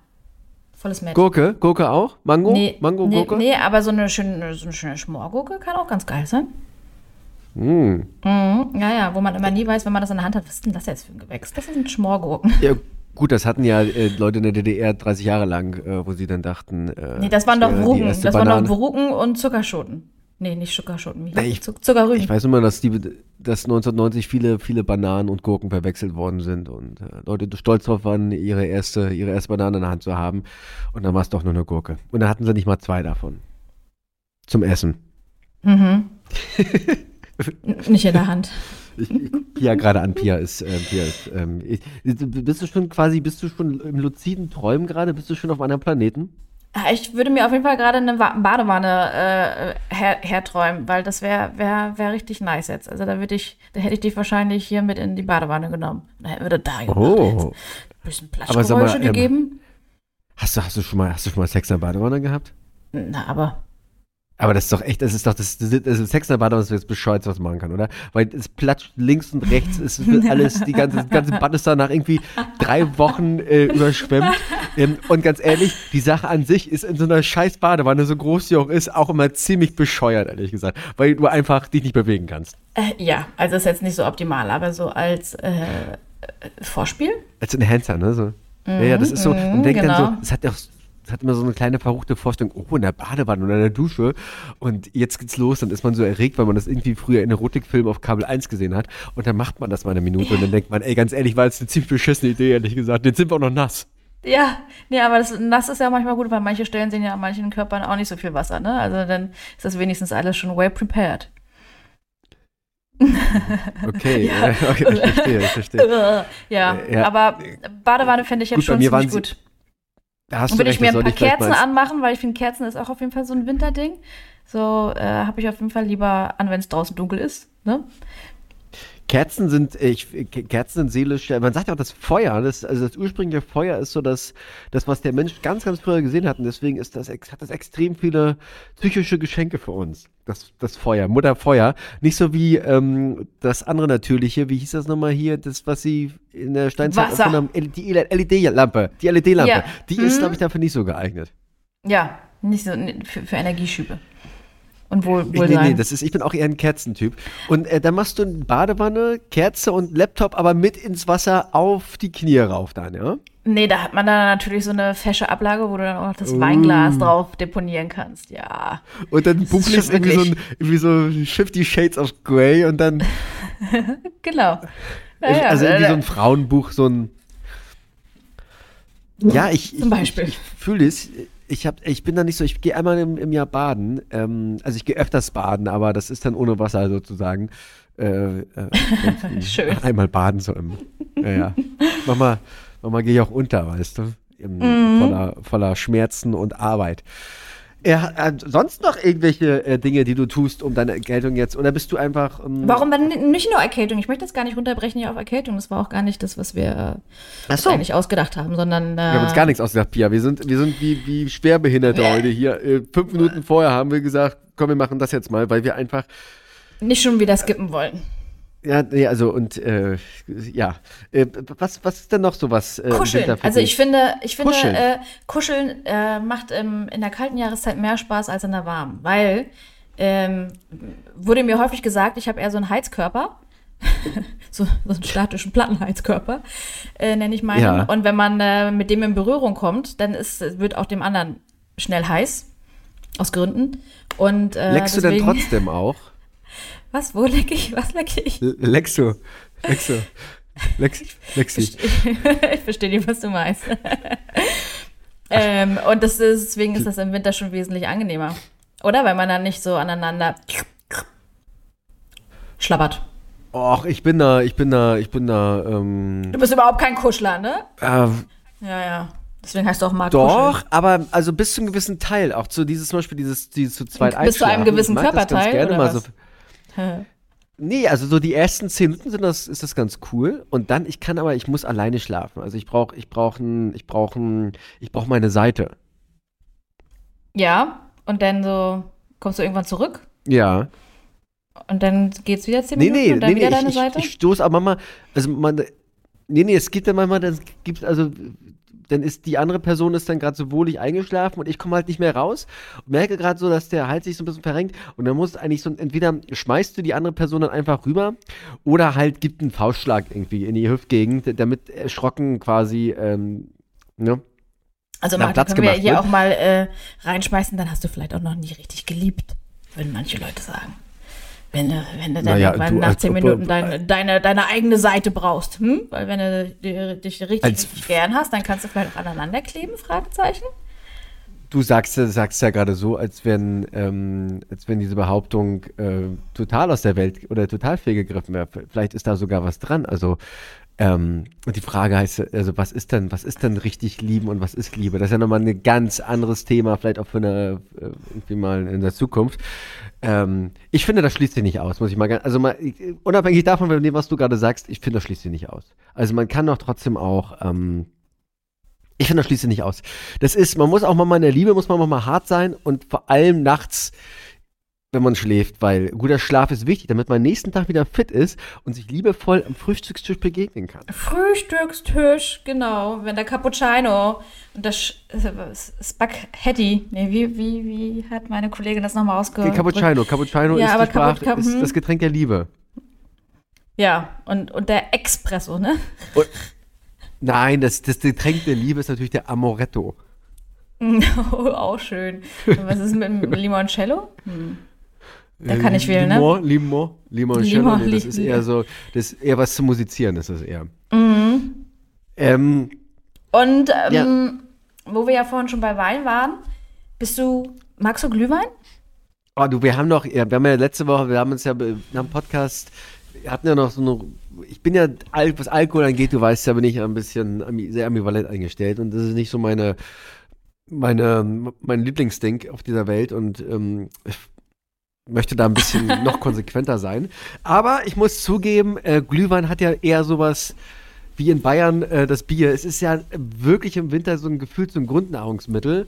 Volles Match. Gurke? Gurke auch? Mango? Nee, Mango, nee, Gurke? Nee, aber so eine schöne, so eine schöne Schmorgurke kann auch ganz geil sein. Mm. Mhm, ja, ja, wo man immer nie weiß, wenn man das in der Hand hat, was ist denn das jetzt für ein Gewächs? Das sind Schmorgurken. Ja, gut, das hatten ja äh, Leute in der DDR 30 Jahre lang, äh, wo sie dann dachten. Äh, nee, das waren doch Rugen. Das waren doch Rugen und Zuckerschoten. Nee, nicht Zuckerschoten. Wie nee, ich, Zuckerrüben. Ich weiß immer, dass, die, dass 1990 viele, viele Bananen und Gurken verwechselt worden sind und äh, Leute stolz darauf waren, ihre erste, ihre erste Banane in der Hand zu haben. Und dann war es doch nur eine Gurke. Und dann hatten sie nicht mal zwei davon. Zum Essen. Mhm. Nicht in der Hand. Ich, ich Pia gerade an. Pia ist, äh, Pia ist ähm, ich, bist du schon quasi, bist du schon im luziden Träumen gerade? Bist du schon auf einem Planeten? Ah, ich würde mir auf jeden Fall gerade eine Badewanne äh, her herträumen, weil das wäre wär, wär richtig nice jetzt. Also da würde ich, da hätte ich dich wahrscheinlich hier mit in die Badewanne genommen. Da würde da oh. Ein bisschen Plaschgeräusche ähm, gegeben. Hast du, hast du schon mal, hast du schon mal Sex in der Badewanne gehabt? Na, aber aber das ist doch echt, das ist doch das, das, das Sex in der Badewanne, was jetzt bescheuert, was man machen kann, oder? Weil es platscht links und rechts, es wird alles, die ganze, das ganze Bad ist da nach irgendwie drei Wochen äh, überschwemmt. Ähm, und ganz ehrlich, die Sache an sich ist in so einer scheiß Badewanne, so groß die auch ist, auch immer ziemlich bescheuert, ehrlich gesagt. Weil du einfach dich nicht bewegen kannst. Äh, ja, also ist jetzt nicht so optimal, aber so als äh, Vorspiel? Als Enhancer, ne? So. Mhm, ja, ja, das ist so. Und denk genau. dann so, es hat ja auch hat immer so eine kleine verruchte Vorstellung, oh, in der Badewanne oder in der Dusche. Und jetzt geht's los, dann ist man so erregt, weil man das irgendwie früher in Erotikfilmen auf Kabel 1 gesehen hat. Und dann macht man das mal eine Minute und dann denkt man, ey, ganz ehrlich, war jetzt eine ziemlich beschissene Idee, ehrlich gesagt. Jetzt sind wir auch noch nass. Ja, nee, aber das nass ist ja manchmal gut, weil manche Stellen sehen ja an manchen Körpern auch nicht so viel Wasser, ne? Also dann ist das wenigstens alles schon well prepared. Okay, ja. okay, ich verstehe, ich verstehe. ja, ja, aber Badewanne fände ich jetzt gut, schon ziemlich gut. Da hast und würde ich mir ein paar Kerzen anmachen, weil ich finde, Kerzen ist auch auf jeden Fall so ein Winterding. So äh, habe ich auf jeden Fall lieber an, wenn es draußen dunkel ist. Ne? Kerzen sind, ich, Kerzen sind seelisch, man sagt ja auch das Feuer, das, also das ursprüngliche Feuer ist so das, das, was der Mensch ganz, ganz früher gesehen hat und deswegen ist das, hat das extrem viele psychische Geschenke für uns, das, das Feuer, Mutterfeuer. Nicht so wie ähm, das andere natürliche, wie hieß das nochmal hier, das, was sie in der Steinzeit Wasser. haben, die LED-Lampe, die LED-Lampe, ja. die ist, glaube ich, dafür nicht so geeignet. Ja, nicht so, für, für Energieschübe und wohl, wohl nee, nee, das ist, ich bin auch eher ein Kerzentyp. Und äh, dann machst du eine Badewanne, Kerze und Laptop, aber mit ins Wasser auf die Knie rauf dann, ja? Nee, da hat man dann natürlich so eine fesche Ablage, wo du dann auch das uh. Weinglas drauf deponieren kannst, ja. Und dann buchst irgendwie so, ein, irgendwie so Fifty Shades of Grey und dann. genau. Naja, also irgendwie so ein Frauenbuch, so ein. Ja, ich, Zum Beispiel. ich, ich fühle es ich, hab, ich bin da nicht so, ich gehe einmal im, im Jahr baden. Ähm, also ich gehe öfters baden, aber das ist dann ohne Wasser sozusagen. Äh, äh, Schön. Einmal baden so im. Ja, ja. Manchmal, manchmal gehe ich auch unter, weißt du? Im, mhm. voller, voller Schmerzen und Arbeit. Er hat sonst noch irgendwelche äh, Dinge, die du tust, um deine Erkältung jetzt? Oder bist du einfach. Ähm Warum denn nicht nur Erkältung? Ich möchte das gar nicht runterbrechen hier auf Erkältung. Das war auch gar nicht das, was wir äh, so. eigentlich ausgedacht haben, sondern. Äh, wir haben uns gar nichts ausgedacht, Pia. Wir sind, wir sind wie, wie Schwerbehinderte äh. heute hier. Äh, fünf Minuten vorher haben wir gesagt, komm, wir machen das jetzt mal, weil wir einfach. Nicht schon wieder skippen wollen. Ja, nee, also und äh, ja, äh, was, was ist denn noch so was? Äh, kuscheln. Also ich finde, ich finde, kuscheln, äh, kuscheln äh, macht ähm, in der kalten Jahreszeit mehr Spaß als in der warmen, weil ähm, wurde mir häufig gesagt, ich habe eher so einen Heizkörper. so, so einen statischen Plattenheizkörper, äh, nenne ich meinen. Ja. Und wenn man mit dem in Berührung kommt, dann ist, wird auch dem anderen schnell heiß. Aus Gründen. Und, Leckst deswegen, du denn trotzdem auch? Was, wo lecke ich? Was lecke ich? Lexo. Lexo. Lex, Lexi. Ich verstehe nicht, was du meinst. ähm, und das ist, deswegen ist das im Winter schon wesentlich angenehmer. Oder? Weil man dann nicht so aneinander schlabbert. Och, ich bin da, ich bin da, ich bin da. Ähm, du bist überhaupt kein Kuschler, ne? Äh, ja, ja. Deswegen heißt du auch Marc Doch, Kuschel. aber also bis zu einem gewissen Teil. Auch zu dieses zum Beispiel dieses, dieses zu zweit Bis zu einem gewissen Körperteil. gerne oder mal was? so Nee, also so die ersten zehn Minuten sind das, ist das ganz cool. Und dann, ich kann aber, ich muss alleine schlafen. Also ich brauche, ich brauche ich brauche ich brauche meine Seite. Ja, und dann so, kommst du irgendwann zurück? Ja. Und dann geht's wieder zehn Minuten nee, nee, und dann nee, wieder nee, deine ich, Seite? Ich, ich stoße aber manchmal, also man, nee, nee, es gibt dann manchmal, dann gibt also dann ist die andere Person ist dann gerade so wohlig eingeschlafen und ich komme halt nicht mehr raus und merke gerade so, dass der Hals sich so ein bisschen verrenkt und dann muss eigentlich so, entweder schmeißt du die andere Person dann einfach rüber oder halt gibt einen Faustschlag irgendwie in die Hüftgegend, damit erschrocken quasi, ähm, ne? Also Marc, Platz können wir hier wird. auch mal äh, reinschmeißen, dann hast du vielleicht auch noch nie richtig geliebt, würden manche Leute sagen. Wenn du, wenn du dann naja, du, nach zehn Minuten deine, deine, deine eigene Seite brauchst, hm? Weil wenn du dich richtig, richtig gern hast, dann kannst du vielleicht auch aneinander kleben, Fragezeichen? Du sagst, sagst ja gerade so, als wenn, ähm, als wenn diese Behauptung äh, total aus der Welt oder total fehlgegriffen wäre. Vielleicht ist da sogar was dran. Also ähm, die Frage heißt, also was ist denn, was ist denn richtig lieben und was ist Liebe? Das ist ja nochmal ein ganz anderes Thema, vielleicht auch für eine, äh, irgendwie mal in der Zukunft. Ähm, ich finde, das schließt sich nicht aus, muss ich mal also mal, unabhängig davon, von dem, was du gerade sagst, ich finde, das schließt sich nicht aus. Also man kann doch trotzdem auch, ähm, ich finde, das schließt sich nicht aus. Das ist, man muss auch mal in der Liebe, muss man mal hart sein und vor allem nachts wenn man schläft, weil guter Schlaf ist wichtig, damit man nächsten Tag wieder fit ist und sich liebevoll am Frühstückstisch begegnen kann. Frühstückstisch, genau. Wenn der Cappuccino und das Spaghetti, nee, wie, wie, wie hat meine Kollegin das nochmal ausgedrückt? Cappuccino, Cappuccino ja, ist, Sprach, Caput ist das Getränk der Liebe. Ja, und, und der Espresso, ne? Und, nein, das, das Getränk der Liebe ist natürlich der Amoretto. oh, auch schön. Und was ist mit dem Limoncello? Hm. Da kann ich wählen, ne? Limon, Limon, Limon, nee, das ist eher so, das ist eher was zu musizieren, ist das eher. Mhm. Ähm, Und ähm, ja. wo wir ja vorhin schon bei Wein waren, bist du, magst du Glühwein? Oh, du, wir haben noch, ja, wir haben ja letzte Woche, wir haben uns ja am Podcast, wir hatten ja noch so eine, ich bin ja, was Alkohol angeht, du weißt ja, bin ich ein bisschen sehr ambivalent eingestellt und das ist nicht so meine, meine, mein Lieblingsding auf dieser Welt und ähm, möchte da ein bisschen noch konsequenter sein. Aber ich muss zugeben, äh, Glühwein hat ja eher sowas wie in Bayern äh, das Bier. Es ist ja wirklich im Winter so ein Gefühl zum Grundnahrungsmittel.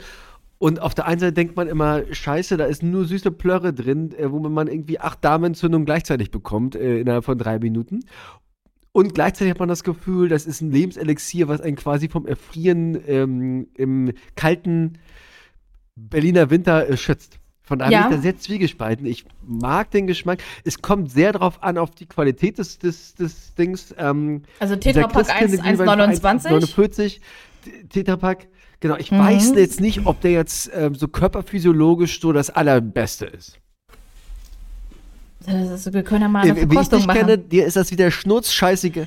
Und auf der einen Seite denkt man immer, scheiße, da ist nur süße Plörre drin, äh, wo man irgendwie acht Darmentzündungen gleichzeitig bekommt äh, innerhalb von drei Minuten. Und gleichzeitig hat man das Gefühl, das ist ein Lebenselixier, was einen quasi vom Erfrieren ähm, im kalten Berliner Winter äh, schützt. Von daher ja. bin ich da sehr zwiegespalten. Ich mag den Geschmack. Es kommt sehr darauf an, auf die Qualität des, des, des Dings. Ähm, also Tetrapack 1,29. 1,49 Tetrapack. Genau, ich mhm. weiß jetzt nicht, ob der jetzt ähm, so körperphysiologisch so das allerbeste ist. Ist, wir können ja mal eine Verkostung Wie ich dich kenne, dir ist das wieder schnurzscheißige.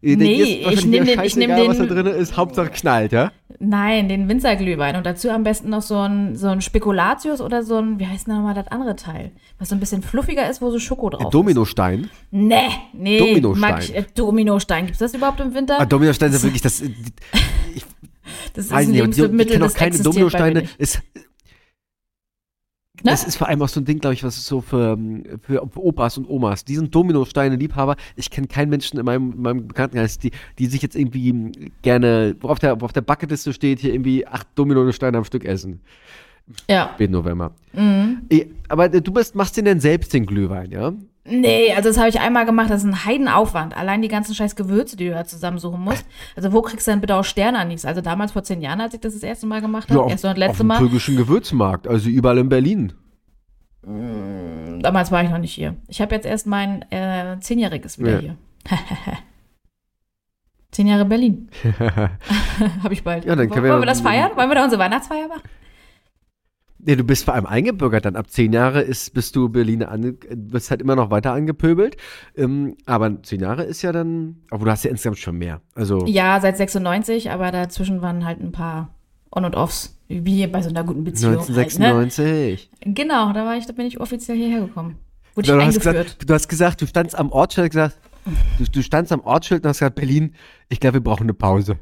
Nee, ich nehme den, ich nehm den, was da drin ist, Hauptsache knallt, ja? Nein, den Winzerglühwein und dazu am besten noch so ein, so ein Spekulatius oder so ein, wie heißt denn nochmal das andere Teil? Was so ein bisschen fluffiger ist, wo so Schoko drauf Dominostein? ist. Dominostein? Nee, nee. Dominostein. Ich, äh, Dominostein. Gibt es das überhaupt im Winter? Ah, Dominostein ist wirklich das. Ich das ist ein Lebensmittel, ich kenne auch keine Dominosteine. Ist, Ne? Das ist vor allem auch so ein Ding, glaube ich, was ist so für, für Opas und Omas. Die sind Dominosteine-Liebhaber. Ich kenne keinen Menschen in meinem, in meinem Bekanntenkreis, die, die sich jetzt irgendwie gerne, wo auf der, wo auf der Bucketliste steht, hier irgendwie acht Dominosteine am Stück essen. Ja. Spät November. Mhm. Aber du bist, machst den denn selbst den Glühwein, ja? Nee, also das habe ich einmal gemacht, das ist ein Heidenaufwand. Allein die ganzen scheiß Gewürze, die du da zusammensuchen musst. Also wo kriegst du denn bitte auch Sternanis? Also damals vor zehn Jahren, als ich das das erste Mal gemacht habe, ja, erst und letzte auf Mal. Auf dem türkischen Gewürzmarkt, also überall in Berlin. Mm, damals war ich noch nicht hier. Ich habe jetzt erst mein äh, zehnjähriges wieder ja. hier. Zehn Jahre Berlin. habe ich bald. Ja, dann können Wollen wir, wir das feiern? Wollen wir da unsere Weihnachtsfeier machen? Nee, du bist vor allem eingebürgert dann. Ab zehn Jahre ist, bist du Berliner an, bist halt immer noch weiter angepöbelt. Ähm, aber zehn Jahre ist ja dann, aber du hast ja insgesamt schon mehr. Also ja, seit 96, aber dazwischen waren halt ein paar On- und Offs. Wie bei so einer guten Beziehung. 1996. Halt, ne? Genau, da war ich, da bin ich offiziell hierher gekommen. Wurde du, ich hast gesagt, du hast gesagt, du standst am Ortsschild gesagt, du, du standst am Ortsschild und hast gesagt, Berlin, ich glaube, wir brauchen eine Pause.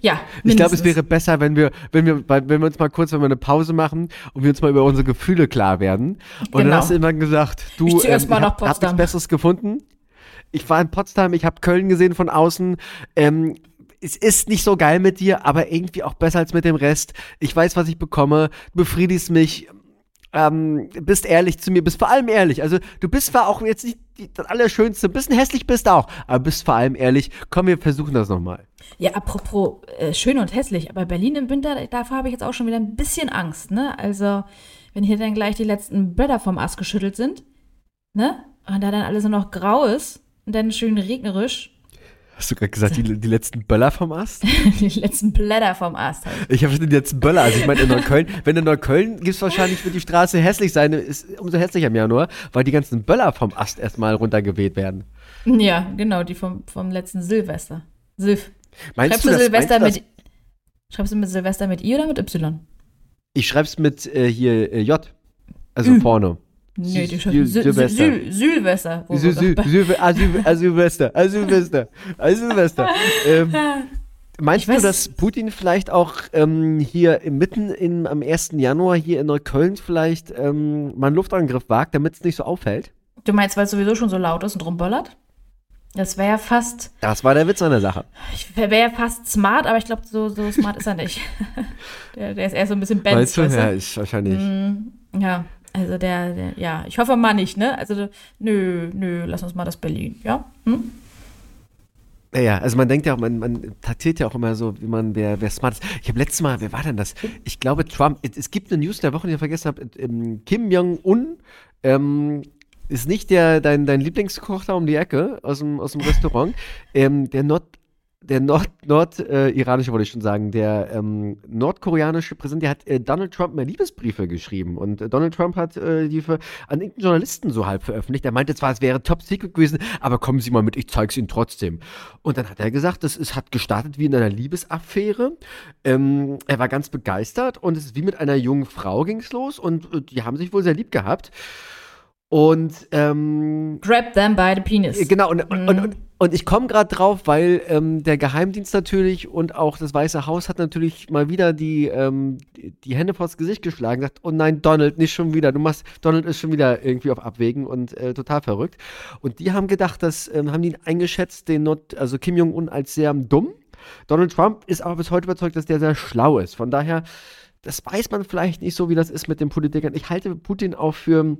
Ja. Mindestens. Ich glaube, es wäre besser, wenn wir, wenn wir, wenn wir uns mal kurz, wenn wir eine Pause machen und wir uns mal über unsere Gefühle klar werden. Und genau. dann hast du immer gesagt, du ich ähm, mal hab, nichts Besseres gefunden. Ich war in Potsdam, ich habe Köln gesehen von außen. Ähm, es ist nicht so geil mit dir, aber irgendwie auch besser als mit dem Rest. Ich weiß, was ich bekomme, befriedigst mich, ähm, bist ehrlich zu mir, bist vor allem ehrlich. Also du bist zwar auch jetzt nicht das Allerschönste, ein bisschen hässlich bist auch, aber bist vor allem ehrlich. Komm, wir versuchen das nochmal. Ja, apropos äh, schön und hässlich, aber Berlin im Winter, davor habe ich jetzt auch schon wieder ein bisschen Angst, ne? Also, wenn hier dann gleich die letzten Blätter vom Ast geschüttelt sind, ne? Und da dann alles nur noch grau ist und dann schön regnerisch, Hast du gerade gesagt, die, die letzten Böller vom Ast? die letzten Blätter vom Ast. Halt. Ich habe die letzten Böller. Also ich meine, in Neukölln, wenn in Neukölln gibt es wahrscheinlich, wird die Straße hässlich sein, ist umso hässlicher im Januar, weil die ganzen Böller vom Ast erstmal runtergeweht werden. Ja, genau, die vom, vom letzten Silvester. Silf. Meinst Schreibst du, das, Silvester meinst du mit, Schreibst du mit Silvester mit I oder mit Y? Ich schreib's mit äh, hier äh, J. Also Ü. vorne. Nee, die Sil Silvester. Silvester. Ah, Silvester. Ah, Silvester. Ah, Silvester. Ähm, Meinst du, dass Putin vielleicht auch ähm, hier mitten in, am 1. Januar hier in Neukölln vielleicht ähm, mal einen Luftangriff wagt, damit es nicht so auffällt? Du meinst, weil es sowieso schon so laut ist und rumböllert? Das wäre ja fast. Das war der Witz an der Sache. Wäre ja fast smart, aber ich glaube, so, so smart ist er nicht. der, der, ist eher so ein bisschen Benz. Weißt du? Ja, ist wahrscheinlich. Mm, ja, also der, der, ja, ich hoffe mal nicht, ne? Also, nö, nö, lass uns mal das Berlin, ja? Hm? Ja, also man denkt ja auch, man, man taktiert ja auch immer so, wie man, wer, wer smart ist. Ich habe letztes Mal, wer war denn das? Ich glaube, Trump, es, es gibt eine News der Woche, die ich vergessen habe, ähm, Kim Jong-un ähm, ist nicht der, dein, dein Lieblingskoch da um die Ecke aus dem, aus dem Restaurant. ähm, der Nord, der Nord, Nord äh, wollte ich schon sagen, der ähm, nordkoreanische Präsident, der hat äh, Donald Trump mehr Liebesbriefe geschrieben und äh, Donald Trump hat äh, die für, an irgendeinen Journalisten so halb veröffentlicht. Er meinte zwar, es wäre top secret gewesen, aber kommen Sie mal mit, ich zeige es Ihnen trotzdem. Und dann hat er gesagt, das ist, hat gestartet wie in einer Liebesaffäre. Ähm, er war ganz begeistert und es ist wie mit einer jungen Frau ging es los und äh, die haben sich wohl sehr lieb gehabt. Und ähm, Grab them by the penis. Genau, und, mhm. und, und, und ich komme gerade drauf, weil ähm, der Geheimdienst natürlich und auch das Weiße Haus hat natürlich mal wieder die, ähm, die Hände vors Gesicht geschlagen, sagt, oh nein, Donald, nicht schon wieder. Du machst, Donald ist schon wieder irgendwie auf Abwägen und äh, total verrückt. Und die haben gedacht, dass, ähm, haben die eingeschätzt, den Not, also Kim Jong-un als sehr dumm. Donald Trump ist aber bis heute überzeugt, dass der sehr schlau ist. Von daher, das weiß man vielleicht nicht so, wie das ist mit den Politikern. Ich halte Putin auch für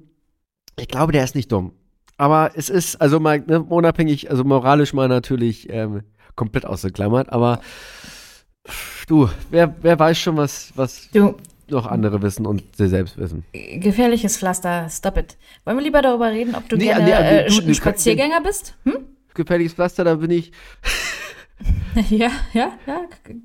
ich glaube, der ist nicht dumm. Aber es ist, also mal ne, unabhängig, also moralisch mal natürlich ähm, komplett ausgeklammert, aber du, wer, wer weiß schon, was, was du, noch andere wissen und sie selbst wissen. Gefährliches Pflaster, stop it. Wollen wir lieber darüber reden, ob du nee, gerne nee, nee, äh, du, Spaziergänger bist? Hm? Gefährliches Pflaster, da bin ich. ja, ja, ja.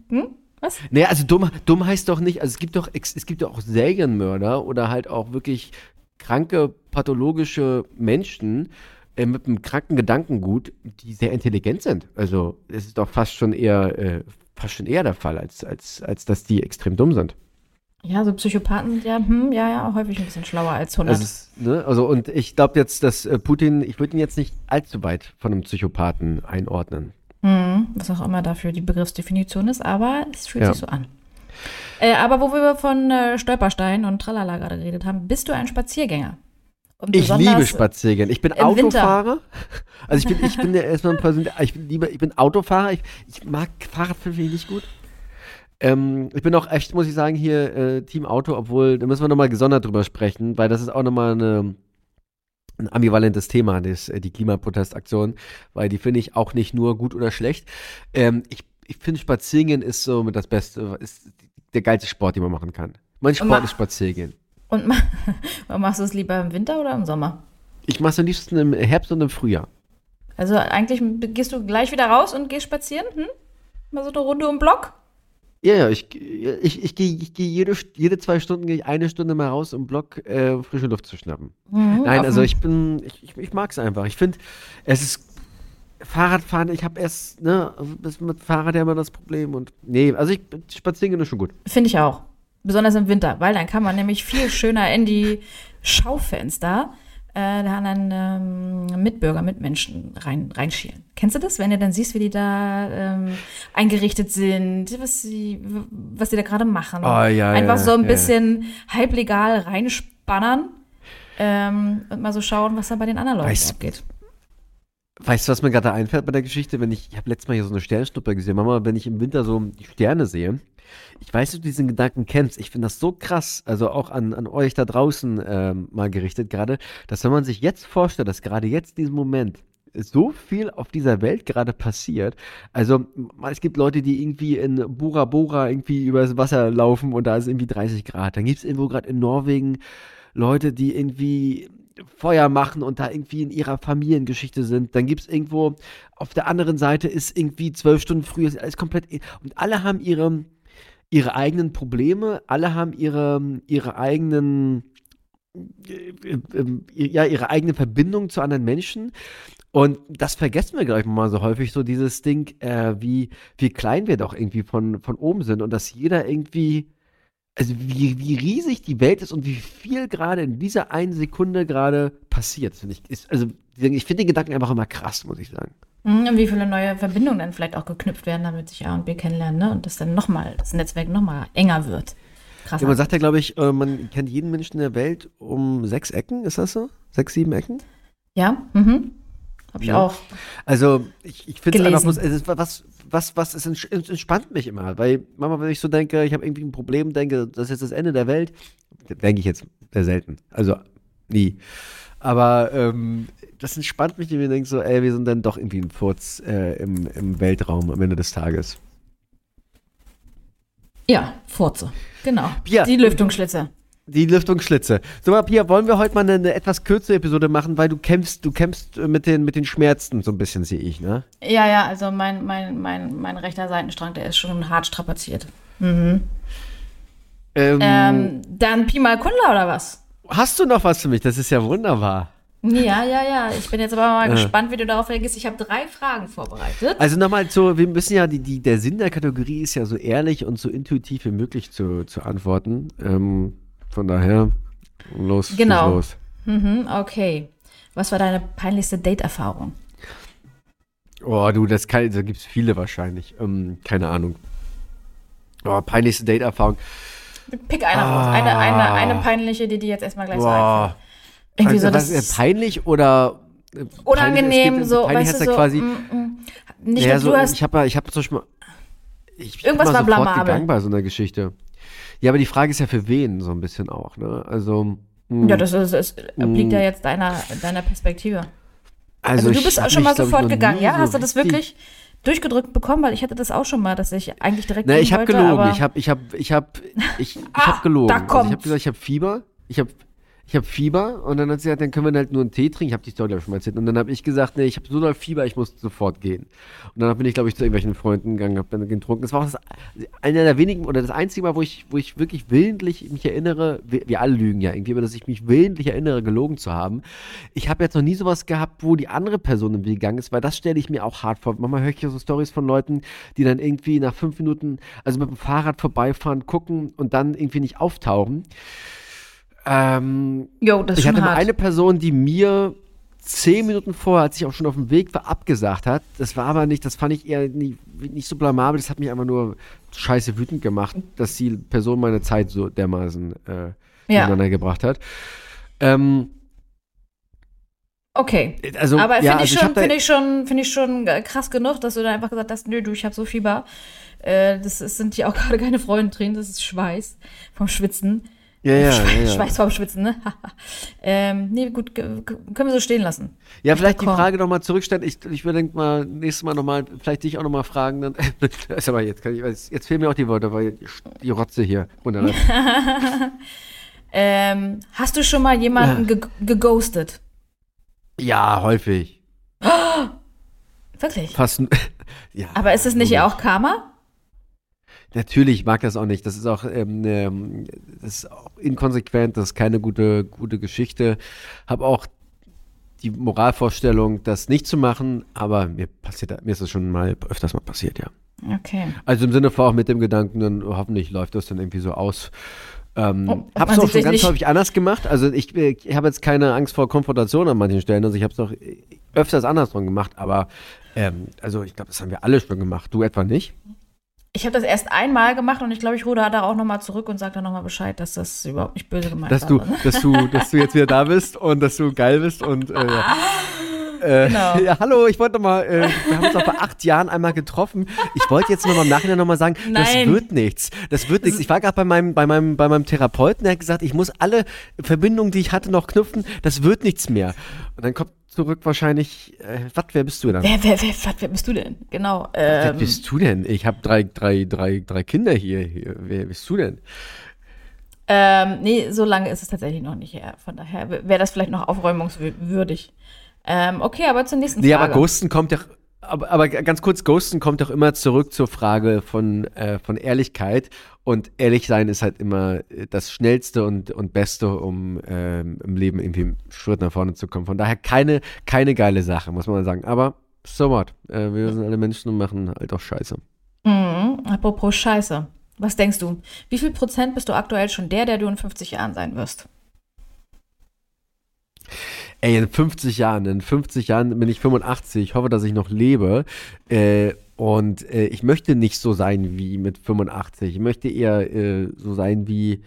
Hm? Was? Naja, also dumm, dumm heißt doch nicht, also es gibt doch, es gibt doch auch Serienmörder oder halt auch wirklich kranke, pathologische Menschen äh, mit einem kranken Gedankengut, die sehr intelligent sind. Also es ist doch fast schon eher, äh, fast schon eher der Fall, als, als, als dass die extrem dumm sind. Ja, so Psychopathen sind ja, hm, ja, ja, häufig ein bisschen schlauer als 100. Also, ne, also und ich glaube jetzt, dass äh, Putin, ich würde ihn jetzt nicht allzu weit von einem Psychopathen einordnen. Hm, was auch immer dafür die Begriffsdefinition ist, aber es fühlt ja. sich so an. Äh, aber wo wir von äh, Stolperstein und Tralala gerade geredet haben, bist du ein Spaziergänger? ich liebe Spaziergänge. Ich bin Autofahrer. Winter. Also ich bin, ich bin ja erstmal ein Person, ich bin lieber, ich bin Autofahrer. Ich, ich mag Fahrradfahren finde ich nicht gut. Ähm, ich bin auch echt, muss ich sagen, hier äh, Team Auto, obwohl, da müssen wir nochmal gesondert drüber sprechen, weil das ist auch nochmal eine, ein ambivalentes Thema, das, äh, die Klimaprotestaktion, weil die finde ich auch nicht nur gut oder schlecht. Ähm, ich ich finde, Spaziergehen ist so mit das Beste, ist der geilste Sport, den man machen kann. Mein Sport ist Spaziergehen. Und machst du es lieber im Winter oder im Sommer? Ich mache es am liebsten im Herbst und im Frühjahr. Also eigentlich gehst du gleich wieder raus und gehst spazieren? Hm? Mal so eine Runde um Block? Ja, ja, ich, ich, ich gehe ich geh jede, jede zwei Stunden gehe ich eine Stunde mal raus, um Block äh, frische Luft zu schnappen. Mhm, Nein, also ich bin, ich, ich, ich mag es einfach. Ich finde, es ist Fahrradfahren, ich habe erst, ne, mit Fahrrad ja immer das Problem und nee, also ich spazieren ist schon gut. Finde ich auch. Besonders im Winter, weil dann kann man nämlich viel schöner in die Schaufenster äh, der anderen ähm, Mitbürger, Mitmenschen rein, reinschielen. Kennst du das, wenn du dann siehst, wie die da ähm, eingerichtet sind, was sie, was sie da gerade machen? Oh, ja, Einfach ja, so ein ja. bisschen halblegal reinspannern ähm, und mal so schauen, was da bei den anderen Leuten abgeht. Weißt du, was mir gerade einfällt bei der Geschichte? Wenn ich, ich habe letztes Mal hier so eine Sternschnuppe gesehen, Mama, wenn ich im Winter so die Sterne sehe, ich weiß, dass du diesen Gedanken kennst. Ich finde das so krass, also auch an, an euch da draußen ähm, mal gerichtet gerade, dass wenn man sich jetzt vorstellt, dass gerade jetzt in diesem Moment so viel auf dieser Welt gerade passiert. Also es gibt Leute, die irgendwie in Bora Bora irgendwie übers Wasser laufen und da ist irgendwie 30 Grad. Dann gibt es irgendwo gerade in Norwegen Leute, die irgendwie Feuer machen und da irgendwie in ihrer Familiengeschichte sind. Dann gibt es irgendwo, auf der anderen Seite ist irgendwie zwölf Stunden früher, ist alles komplett. Und alle haben ihre, ihre eigenen Probleme, alle haben ihre, ihre eigenen äh, äh, ja, ihre eigene Verbindung zu anderen Menschen. Und das vergessen wir, glaube ich, mal so häufig, so dieses Ding, äh, wie, wie klein wir doch irgendwie von, von oben sind und dass jeder irgendwie also wie, wie riesig die Welt ist und wie viel gerade in dieser einen Sekunde gerade passiert, ich. Ist, also ich finde den Gedanken einfach immer krass, muss ich sagen. Mhm, und wie viele neue Verbindungen dann vielleicht auch geknüpft werden, damit sich A und B kennenlernen, ne? Und das dann nochmal, das Netzwerk nochmal enger wird. Krass. Ja, man sagt ja, glaube ich, äh, man kennt jeden Menschen der Welt um sechs Ecken, ist das so? Sechs, sieben Ecken? Ja, mhm. Hab ich ja. auch. Also, ich, ich finde es einfach bloß, was, was, was, es entspannt mich immer, weil manchmal, wenn ich so denke, ich habe irgendwie ein Problem, denke, das ist jetzt das Ende der Welt, denke ich jetzt sehr selten. Also, nie. Aber ähm, das entspannt mich, wenn ich denke so, ey, wir sind dann doch irgendwie ein Furz äh, im, im Weltraum am Ende des Tages. Ja, Furze. Genau. Pia, die Lüftungsschlitze. Die Lüftungsschlitze. So Pia, wollen wir heute mal eine, eine, etwas kürzere Episode machen, weil du kämpfst, du kämpfst mit den, mit den Schmerzen so ein bisschen, sehe ich, ne? Ja, ja, also mein, mein, mein, mein rechter Seitenstrang, der ist schon hart strapaziert. Mhm. Ähm, ähm, dann Pi mal Kundler oder was? Hast du noch was für mich? Das ist ja wunderbar. Ja, ja, ja. Ich bin jetzt aber mal ja. gespannt, wie du darauf reagierst. Ich habe drei Fragen vorbereitet. Also nochmal so, wir müssen ja, die, die, der Sinn der Kategorie ist ja so ehrlich und so intuitiv wie möglich zu, zu antworten. Ähm, von daher, los. Genau. Los. Mhm, okay. Was war deine peinlichste Date-Erfahrung? Oh, du, das kann, da gibt es viele wahrscheinlich. Ähm, keine Ahnung. Oh, peinlichste Date-Erfahrung. Pick eine ah. raus. Eine, eine, eine peinliche, die dir jetzt erstmal gleich Boah. so irgendwie also, so das was, peinlich oder äh, unangenehm peinlich, so, weißt du, so, quasi, mm, mm, nicht naja, so, du hast, ich habe ich habe zum Beispiel ich irgendwas war blamabel gegangen bei so einer Geschichte. Ja, aber die Frage ist ja für wen so ein bisschen auch, ne? Also mh, mm, ja, das ist, es obliegt ja jetzt deiner deiner Perspektive. Also, also du bist auch schon mal sofort gegangen, ja? Hast du das wirklich durchgedrückt bekommen, weil ich hatte das auch schon mal, dass ich eigentlich direkt Nee, ich habe gelogen. Ich habe ich habe ich habe ich, ich ah, habe gelogen. Da kommt. Also ich habe gesagt, ich habe Fieber. Ich habe ich habe Fieber und dann hat sie gesagt, dann können wir halt nur einen Tee trinken. Ich habe die Story glaube ich schon mal erzählt. Und dann habe ich gesagt, nee, ich habe so doll Fieber, ich muss sofort gehen. Und dann bin ich, glaube ich, zu irgendwelchen Freunden gegangen, habe dann getrunken. Das war auch das, einer der wenigen oder das einzige Mal, wo ich, wo ich wirklich willentlich mich erinnere, wir, wir alle lügen ja irgendwie, aber dass ich mich willentlich erinnere, gelogen zu haben. Ich habe jetzt noch nie sowas gehabt, wo die andere Person im Weg gegangen ist, weil das stelle ich mir auch hart vor. Manchmal höre ich ja so Stories von Leuten, die dann irgendwie nach fünf Minuten, also mit dem Fahrrad vorbeifahren, gucken und dann irgendwie nicht auftauchen. Ähm, jo, das ich hatte mal eine Person, die mir zehn Minuten vorher, als ich auch schon auf dem Weg war, abgesagt hat. Das war aber nicht, das fand ich eher nicht, nicht so blamabel, das hat mich einfach nur scheiße wütend gemacht, dass die Person meine Zeit so dermaßen äh, ja. gebracht hat. Ähm, Okay. Also, aber finde ich, also find ich, schon, find ich schon krass genug, dass du da einfach gesagt hast, nö, du, ich habe so Fieber. Äh, das, das sind ja auch gerade keine Freudentränen, das ist Schweiß vom Schwitzen. Ja, ja, ja, ja. Schweiß vorm Schwitzen, ne? ähm, nee, gut, können wir so stehen lassen. Ja, vielleicht die Frage nochmal zurückstellen. Ich, ich würde mal nächstes Mal nochmal, vielleicht dich auch nochmal fragen. Dann, ist aber jetzt, kann ich, jetzt fehlen mir auch die Worte, weil die Rotze hier. Wunderbar. ähm, hast du schon mal jemanden ge geghostet? Ja, häufig. Wirklich? Fast. ja. Aber ist es nicht auch Karma? Natürlich mag das auch nicht. Das ist auch, ähm, ähm, das ist auch inkonsequent, das ist keine gute, gute Geschichte. Habe auch die Moralvorstellung, das nicht zu machen, aber mir passiert, mir ist das schon mal öfters mal passiert, ja. Okay. Also im Sinne von auch mit dem Gedanken, dann hoffentlich läuft das dann irgendwie so aus. Ähm, oh, habe es auch schon ganz häufig anders gemacht. Also ich, ich habe jetzt keine Angst vor Konfrontation an manchen Stellen. Also ich habe es auch öfters andersrum gemacht, aber ähm, also ich glaube, das haben wir alle schon gemacht. Du etwa nicht? Ich habe das erst einmal gemacht und ich glaube, ich ruder da auch nochmal zurück und sage dann nochmal Bescheid, dass das überhaupt nicht böse gemeint dass war. Du, ne? dass, du, dass du jetzt wieder da bist und dass du geil bist und äh, äh, genau. ja, hallo, ich wollte nochmal, äh, wir haben uns auch vor acht Jahren einmal getroffen. Ich wollte jetzt nochmal im Nachhinein nochmal sagen, Nein. das wird nichts. Das wird nichts. Ich war gerade bei meinem, bei, meinem, bei meinem Therapeuten, der hat gesagt, ich muss alle Verbindungen, die ich hatte, noch knüpfen. Das wird nichts mehr. Und dann kommt zurück wahrscheinlich, äh, was, wer bist du dann? Wer, wer, wer, wat, wer bist du denn? Genau. Ähm, wer bist du denn? Ich habe drei, drei, drei, drei Kinder hier, hier. Wer bist du denn? Ähm, nee, so lange ist es tatsächlich noch nicht her. Von daher wäre das vielleicht noch aufräumungswürdig. Ähm, okay, aber zur nächsten Frage. Nee, aber Ghosten kommt ja aber, aber ganz kurz, Ghosten kommt doch immer zurück zur Frage von, äh, von Ehrlichkeit. Und ehrlich sein ist halt immer äh, das Schnellste und, und Beste, um ähm, im Leben irgendwie einen Schritt nach vorne zu kommen. Von daher keine, keine geile Sache, muss man sagen. Aber so what? Äh, wir sind alle Menschen und machen halt auch Scheiße. Mhm, apropos Scheiße. Was denkst du? Wie viel Prozent bist du aktuell schon der, der du in 50 Jahren sein wirst? Ey, in 50 Jahren, in 50 Jahren bin ich 85. Ich hoffe, dass ich noch lebe. Äh, und äh, ich möchte nicht so sein wie mit 85. Ich möchte eher äh, so sein wie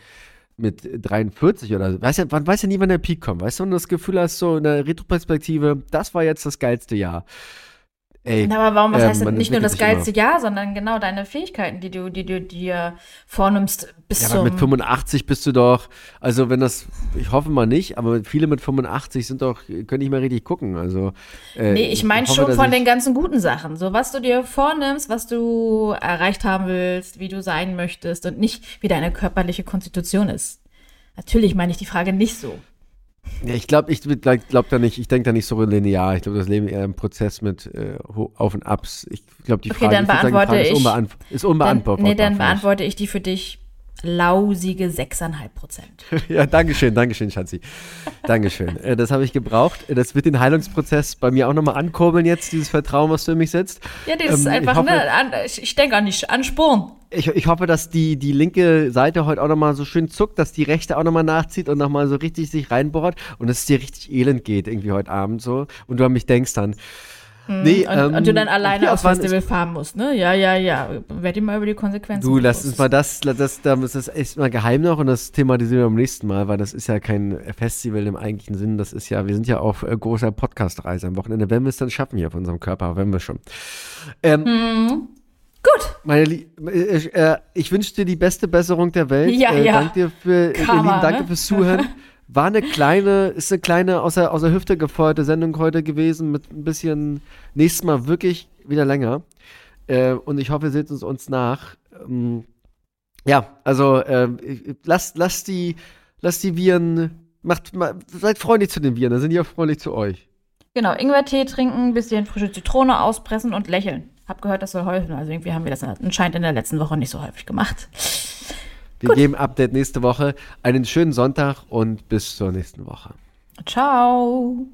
mit 43 oder so. Weiß ja, man weiß ja nie, wann der Peak kommt. Weißt du, und das Gefühl hast, so in der Retroperspektive, das war jetzt das geilste Jahr. Ey, aber warum, was ähm, heißt das nicht nur das geilste immer. Jahr, sondern genau deine Fähigkeiten, die du, die du dir vornimmst bis ja, zum... mit 85 bist du doch, also wenn das, ich hoffe mal nicht, aber viele mit 85 sind doch, können nicht mehr richtig gucken, also... Äh, nee, ich meine schon von den ganzen guten Sachen, so was du dir vornimmst, was du erreicht haben willst, wie du sein möchtest und nicht, wie deine körperliche Konstitution ist. Natürlich meine ich die Frage nicht so. Ja, ich glaube, ich glaube da nicht, ich denke da nicht so linear. Ich glaube, das Leben eher ein Prozess mit äh, Auf und Abs. Ich glaube, die Frage, okay, dann beantworte sagen, Frage ist, unbeant ist unbeantwortbar. Dann, nee, dann beantworte ich die für dich lausige 6,5 Prozent. ja, Dankeschön, Dankeschön, Schatzi. Dankeschön. Äh, das habe ich gebraucht. Das wird den Heilungsprozess bei mir auch nochmal ankurbeln jetzt, dieses Vertrauen, was du in mich setzt. Ja, das ähm, ist einfach, ich hoffe, ne, an, ich, ich denke an, an Spuren ich, ich hoffe, dass die, die linke Seite heute auch nochmal so schön zuckt, dass die rechte auch nochmal nachzieht und nochmal so richtig sich reinbohrt und dass es dir richtig elend geht irgendwie heute Abend so und du an mich denkst dann. Hm, nee, und, ähm, und, du dann alleine aufs Festival fahren musst, ne? Ja, ja, ja. Werd dir mal über die Konsequenzen. Du, lass uns mal das, das, das, das ist mal geheim noch und das thematisieren wir beim nächsten Mal, weil das ist ja kein Festival im eigentlichen Sinn. Das ist ja, wir sind ja auf äh, großer Podcast-Reise am Wochenende, wenn wir es dann schaffen hier auf unserem Körper, wenn wir schon. Ähm, hm. Gut. Meine Lie äh, äh, ich wünsche dir die beste Besserung der Welt. Ja, äh, ja. Danke dir für, Karma, ihr Lieben, danke ne? fürs Zuhören. War eine kleine, ist eine kleine aus der, aus der Hüfte gefeuerte Sendung heute gewesen mit ein bisschen nächstes Mal wirklich wieder länger. Äh, und ich hoffe, ihr seht uns uns nach. Ähm, ja, also äh, lasst, lasst die, lasst die Viren, macht, seid freundlich zu den Viren, dann sind die auch freundlich zu euch. Genau, Ingwertee trinken, bisschen frische Zitrone auspressen und lächeln. Hab gehört, das soll helfen. Also irgendwie haben wir das anscheinend in der letzten Woche nicht so häufig gemacht. Wir Gut. geben Update nächste Woche. Einen schönen Sonntag und bis zur nächsten Woche. Ciao.